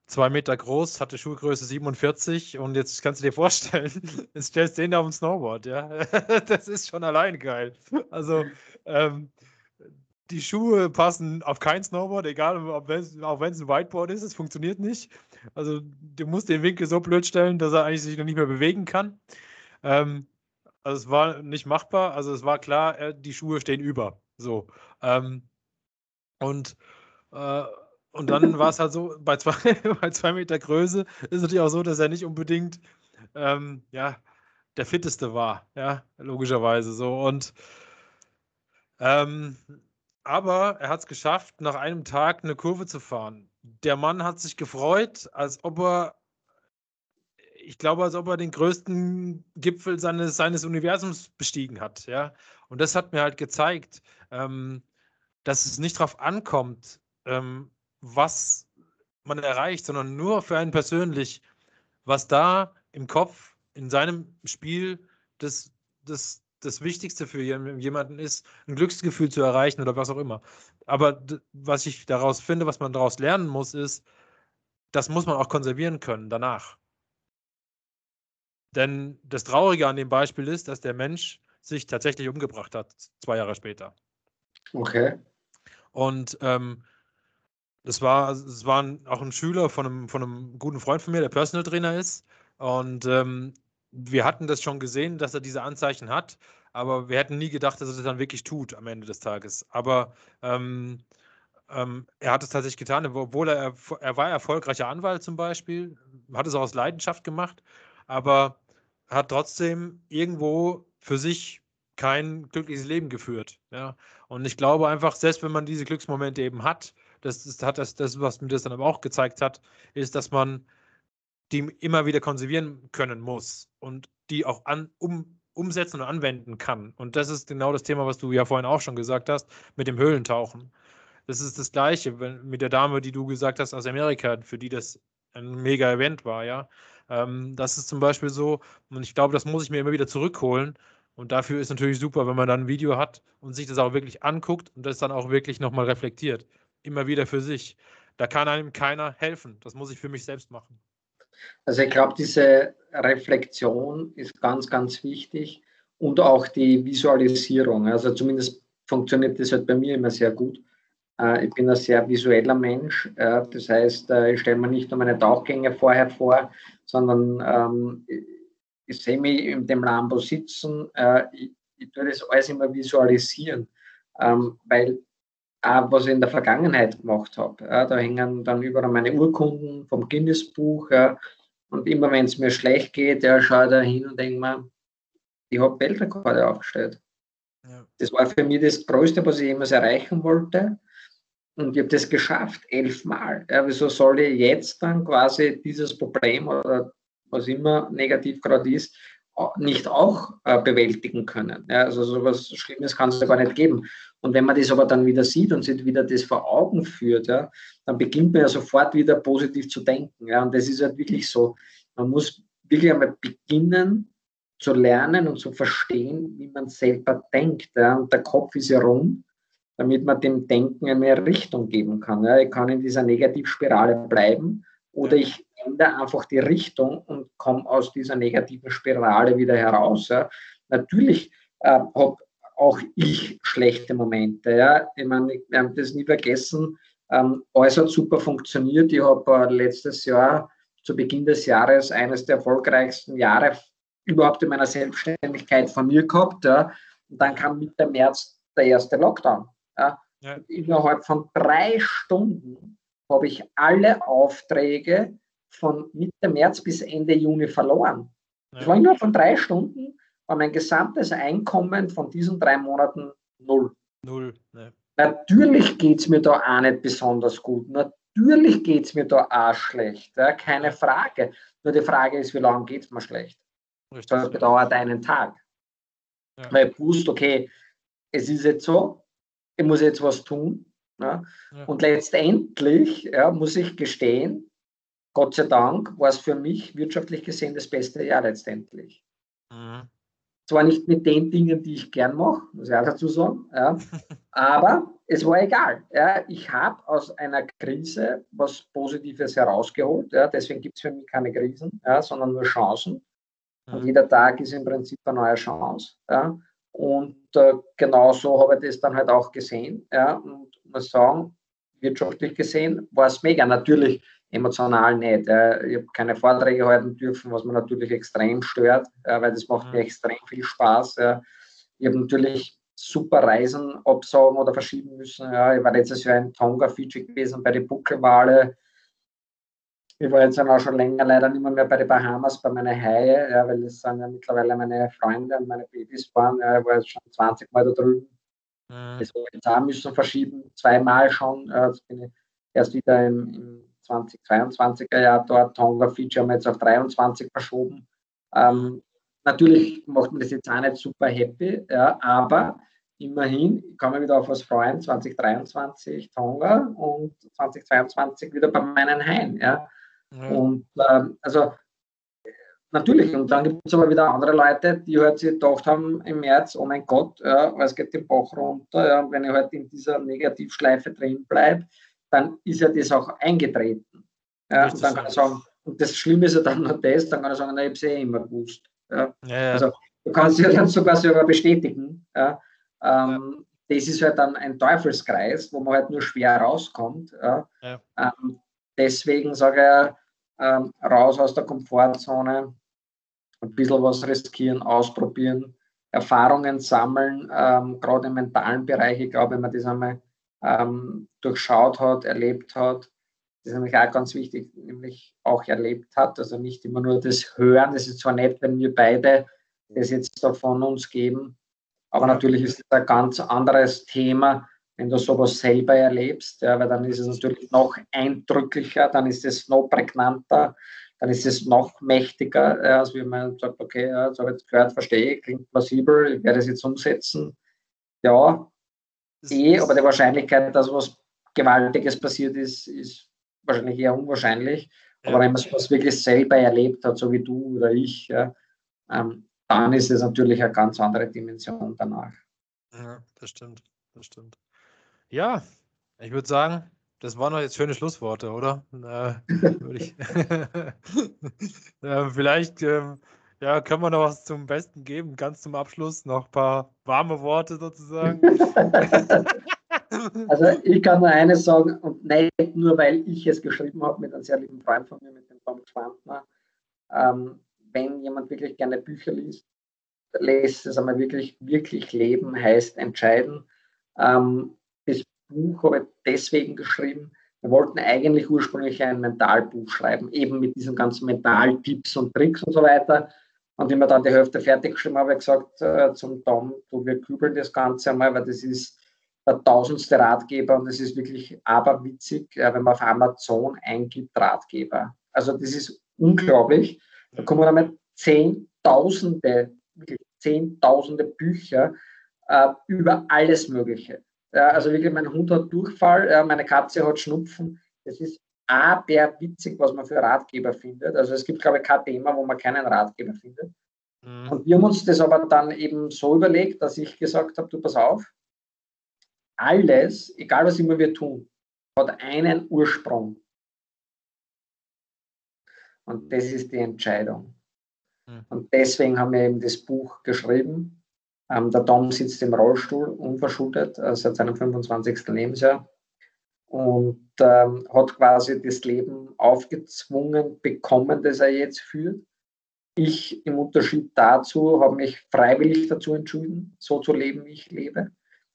zwei Meter groß, hatte Schuhgröße 47 und jetzt kannst du dir vorstellen, jetzt stellst du den auf dem Snowboard, ja. das ist schon allein geil. Also, ähm, die Schuhe passen auf kein Snowboard, egal ob auch wenn es ein Whiteboard ist, es funktioniert nicht. Also du musst den Winkel so blöd stellen, dass er eigentlich sich noch nicht mehr bewegen kann. Ähm, also es war nicht machbar, also es war klar, äh, die Schuhe stehen über. So. Ähm, und, äh, und dann war es halt so, bei zwei, bei zwei Meter Größe ist es natürlich auch so, dass er nicht unbedingt ähm, ja, der fitteste war, ja, logischerweise so. Und ähm, aber er hat es geschafft, nach einem Tag eine Kurve zu fahren. Der Mann hat sich gefreut, als ob er, ich glaube, als ob er den größten Gipfel seines, seines Universums bestiegen hat. Ja? Und das hat mir halt gezeigt, ähm, dass es nicht darauf ankommt, ähm, was man erreicht, sondern nur für einen persönlich, was da im Kopf, in seinem Spiel das, das, das Wichtigste für jemanden ist, ein Glücksgefühl zu erreichen oder was auch immer. Aber was ich daraus finde, was man daraus lernen muss, ist, das muss man auch konservieren können danach. Denn das Traurige an dem Beispiel ist, dass der Mensch sich tatsächlich umgebracht hat, zwei Jahre später. Okay. Und ähm, das war, es war auch ein Schüler von einem, von einem guten Freund von mir, der Personal Trainer ist. Und ähm, wir hatten das schon gesehen, dass er diese Anzeichen hat, aber wir hätten nie gedacht, dass er das dann wirklich tut am Ende des Tages. Aber ähm, ähm, er hat es tatsächlich getan, obwohl er, er war erfolgreicher Anwalt zum Beispiel, hat es auch aus Leidenschaft gemacht, aber hat trotzdem irgendwo für sich kein glückliches Leben geführt. Ja? Und ich glaube einfach, selbst wenn man diese Glücksmomente eben hat, das, das hat das, das, was mir das dann aber auch gezeigt hat, ist, dass man die immer wieder konservieren können muss und die auch an, um, umsetzen und anwenden kann. Und das ist genau das Thema, was du ja vorhin auch schon gesagt hast, mit dem Höhlentauchen. Das ist das Gleiche mit der Dame, die du gesagt hast aus Amerika, für die das ein mega Event war, ja. Ähm, das ist zum Beispiel so, und ich glaube, das muss ich mir immer wieder zurückholen. Und dafür ist natürlich super, wenn man dann ein Video hat und sich das auch wirklich anguckt und das dann auch wirklich nochmal reflektiert. Immer wieder für sich. Da kann einem keiner helfen. Das muss ich für mich selbst machen. Also ich glaube, diese Reflexion ist ganz, ganz wichtig und auch die Visualisierung. Also zumindest funktioniert das halt bei mir immer sehr gut. Äh, ich bin ein sehr visueller Mensch. Das heißt, äh, ich stelle mir nicht nur meine Tauchgänge vorher vor, sondern ähm, ich sehe mich in dem Lambo sitzen. Äh, ich, ich tue das alles immer visualisieren, ähm, weil auch was ich in der Vergangenheit gemacht habe. Ja, da hängen dann überall meine Urkunden vom Guinness-Buch. Ja, und immer wenn es mir schlecht geht, ja, schaue ich da hin und denke mir, ich habe Weltrekorde aufgestellt. Ja. Das war für mich das Größte, was ich jemals erreichen wollte. Und ich habe das geschafft, elfmal. Ja, wieso soll ich jetzt dann quasi dieses Problem oder was immer negativ gerade ist, nicht auch äh, bewältigen können. Ja, also so etwas Schlimmes kann es ja gar nicht geben. Und wenn man das aber dann wieder sieht und sich wieder das vor Augen führt, ja, dann beginnt man ja sofort wieder positiv zu denken. Ja, und das ist halt wirklich so. Man muss wirklich einmal beginnen zu lernen und zu verstehen, wie man selber denkt. Ja. Und der Kopf ist ja rund, damit man dem Denken eine Richtung geben kann. Ja. Ich kann in dieser Negativspirale bleiben oder ich ändere einfach die Richtung und komme aus dieser negativen Spirale wieder heraus. Ja. Natürlich äh, habe auch ich schlechte Momente. Ja. Ich meine, wir haben das nie vergessen. Ähm, alles hat super funktioniert. Ich habe äh, letztes Jahr zu Beginn des Jahres eines der erfolgreichsten Jahre überhaupt in meiner Selbstständigkeit von mir gehabt. Ja. Und dann kam Mitte März der erste Lockdown. Ja. Ja. Innerhalb von drei Stunden habe ich alle Aufträge von Mitte März bis Ende Juni verloren. Das war innerhalb von drei Stunden, war mein gesamtes Einkommen von diesen drei Monaten null. Null. Ne. Natürlich geht es mir da auch nicht besonders gut. Natürlich geht es mir da auch schlecht. Ja, keine Frage. Nur die Frage ist, wie lange geht es mir schlecht? Richtig. Das bedauert einen Tag. Ja. Weil ich wusste, okay, es ist jetzt so, ich muss jetzt was tun. Ja? Und letztendlich muss ich gestehen, Gott sei Dank war es für mich wirtschaftlich gesehen das beste Jahr letztendlich. Mhm. Zwar nicht mit den Dingen, die ich gern mache, muss ich auch dazu sagen, ja, aber es war egal. Ja. Ich habe aus einer Krise was Positives herausgeholt. Ja. Deswegen gibt es für mich keine Krisen, ja, sondern nur Chancen. Und mhm. jeder Tag ist im Prinzip eine neue Chance. Ja. Und äh, genau so habe ich das dann halt auch gesehen. Ja. Und muss sagen, wirtschaftlich gesehen war es mega. Natürlich emotional nicht. Ich habe keine Vorträge halten dürfen, was mir natürlich extrem stört, weil das macht mhm. mir extrem viel Spaß. Ich habe natürlich super Reisen absagen oder verschieben müssen. Ja. Ich war letztes Jahr in Tonga, Fiji gewesen bei den Buckelwale ich war jetzt auch schon länger leider nicht mehr, mehr bei den Bahamas, bei meinen Haie, ja, weil das sind ja mittlerweile meine Freunde und meine Babys waren. Ja, ich war jetzt schon 20 Mal da drüben. Mhm. Das habe ich jetzt auch müssen verschieben, zweimal schon. Jetzt bin ich erst wieder im, im 2022er Jahr dort. Tonga, Fiji haben wir jetzt auf 23 verschoben. Ähm, natürlich macht mir das jetzt auch nicht super happy, ja, aber immerhin, ich kann mich wieder auf was freuen, 2023 Tonga und 2022 wieder bei meinen Haien. Ja. Ja. Und ähm, also natürlich, und dann gibt es aber wieder andere Leute, die halt sich gedacht haben im März, oh mein Gott, ja, es geht den Bach runter, ja, und wenn ich halt in dieser Negativschleife drin bleibe, dann ist ja das auch eingetreten. Ja, und dann kann sagen, und das Schlimme ist ja dann noch das, dann kann ich sagen, na, ich habe es eh immer gewusst. Ja. ja. Also du kannst ja dann sogar selber bestätigen. Ja. Ähm, das ist halt dann ein Teufelskreis, wo man halt nur schwer rauskommt. Ähm, deswegen sage ich, ähm, raus aus der Komfortzone, ein bisschen was riskieren, ausprobieren, Erfahrungen sammeln, ähm, gerade im mentalen Bereich. Ich glaube, wenn man das einmal ähm, durchschaut hat, erlebt hat, das ist nämlich auch ganz wichtig, nämlich auch erlebt hat. Also nicht immer nur das Hören. Es ist zwar nett, wenn wir beide das jetzt da von uns geben, aber natürlich ist es ein ganz anderes Thema, wenn du sowas selber erlebst, ja, weil dann ist es natürlich noch eindrücklicher, dann ist es noch prägnanter, dann ist es noch mächtiger, ja, als wenn man sagt, okay, ja, das habe ich jetzt gehört, verstehe, klingt plausibel, ich werde es jetzt umsetzen. Ja, eh, aber die Wahrscheinlichkeit, dass was Gewaltiges passiert ist, ist wahrscheinlich eher unwahrscheinlich. Aber ja. wenn man sowas wirklich selber erlebt hat, so wie du oder ich, ja, ähm, dann ist es natürlich eine ganz andere Dimension danach. Ja, das stimmt, das stimmt. Ja, ich würde sagen, das waren doch jetzt schöne Schlussworte, oder? Äh, ich, äh, vielleicht äh, ja, können wir noch was zum Besten geben, ganz zum Abschluss, noch ein paar warme Worte sozusagen. Also ich kann nur eines sagen, und nicht nur, weil ich es geschrieben habe mit einem sehr lieben Freund von mir, mit dem Tom Schwantner. Ähm, wenn jemand wirklich gerne Bücher liest, lest es einmal wirklich, wirklich leben heißt entscheiden. Ähm, Buch habe ich deswegen geschrieben. Wir wollten eigentlich ursprünglich ein Mentalbuch schreiben, eben mit diesen ganzen Mentaltipps und Tricks und so weiter. Und wie wir dann die Hälfte fertig geschrieben habe ich gesagt äh, zum Tom, du, wir kübeln das Ganze einmal, weil das ist der tausendste Ratgeber und es ist wirklich aberwitzig, äh, wenn man auf Amazon eingibt Ratgeber. Also das ist unglaublich. Da kommen einmal zehntausende, wirklich zehntausende Bücher äh, über alles Mögliche. Ja, also wirklich, mein Hund hat Durchfall, ja, meine Katze hat Schnupfen. Das ist aber witzig, was man für Ratgeber findet. Also es gibt, glaube ich, kein Thema, wo man keinen Ratgeber findet. Mhm. Und wir haben uns das aber dann eben so überlegt, dass ich gesagt habe, du pass auf, alles, egal was immer wir tun, hat einen Ursprung. Und das ist die Entscheidung. Mhm. Und deswegen haben wir eben das Buch geschrieben. Ähm, der Tom sitzt im Rollstuhl, unverschuldet, äh, seit seinem 25. Lebensjahr und ähm, hat quasi das Leben aufgezwungen bekommen, das er jetzt führt. Ich im Unterschied dazu habe mich freiwillig dazu entschieden, so zu leben, wie ich lebe.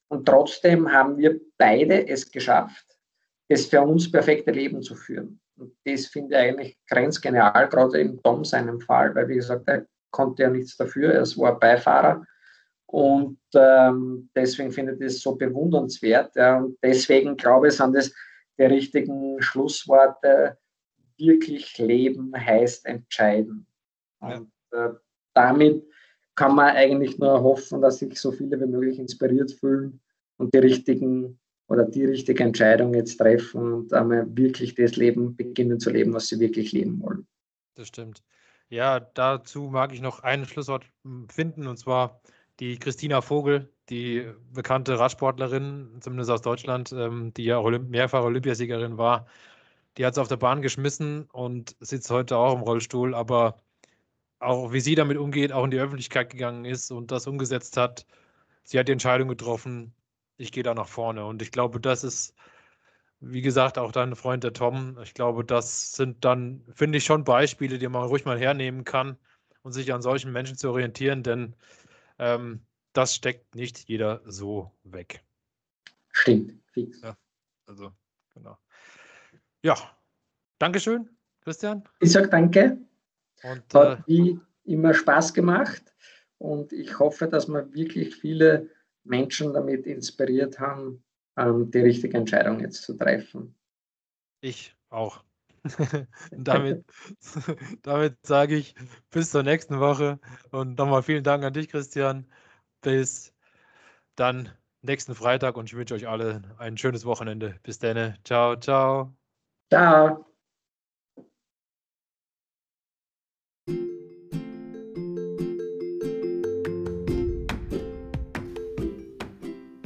Und trotzdem haben wir beide es geschafft, das für uns perfekte Leben zu führen. Und das finde ich eigentlich grenzgenial, gerade in Tom seinem Fall, weil wie gesagt, er konnte ja nichts dafür, er war Beifahrer. Und ähm, deswegen finde ich das so bewundernswert. Ja. Und deswegen glaube ich, sind das die richtigen Schlussworte. Wirklich leben heißt entscheiden. Und äh, damit kann man eigentlich nur hoffen, dass sich so viele wie möglich inspiriert fühlen und die richtigen oder die richtige Entscheidung jetzt treffen und einmal wirklich das Leben beginnen zu leben, was sie wirklich leben wollen. Das stimmt. Ja, dazu mag ich noch ein Schlusswort hm, finden und zwar die Christina Vogel, die bekannte Radsportlerin, zumindest aus Deutschland, ähm, die ja Olymp mehrfach Olympiasiegerin war. Die hat es auf der Bahn geschmissen und sitzt heute auch im Rollstuhl, aber auch wie sie damit umgeht, auch in die Öffentlichkeit gegangen ist und das umgesetzt hat. Sie hat die Entscheidung getroffen, ich gehe da nach vorne. Und ich glaube, das ist, wie gesagt, auch dein Freund der Tom. Ich glaube, das sind dann, finde ich, schon Beispiele, die man ruhig mal hernehmen kann und sich an solchen Menschen zu orientieren, denn ähm, das steckt nicht jeder so weg. Stimmt, fix. Ja, also, genau. Ja, Dankeschön, Christian. Ich sage danke. Und, Hat äh, wie immer Spaß gemacht und ich hoffe, dass wir wirklich viele Menschen damit inspiriert haben, ähm, die richtige Entscheidung jetzt zu treffen. Ich auch. damit, damit sage ich bis zur nächsten Woche und nochmal vielen Dank an dich, Christian. Bis dann nächsten Freitag und ich wünsche euch alle ein schönes Wochenende. Bis dann. Ciao, ciao. Ciao.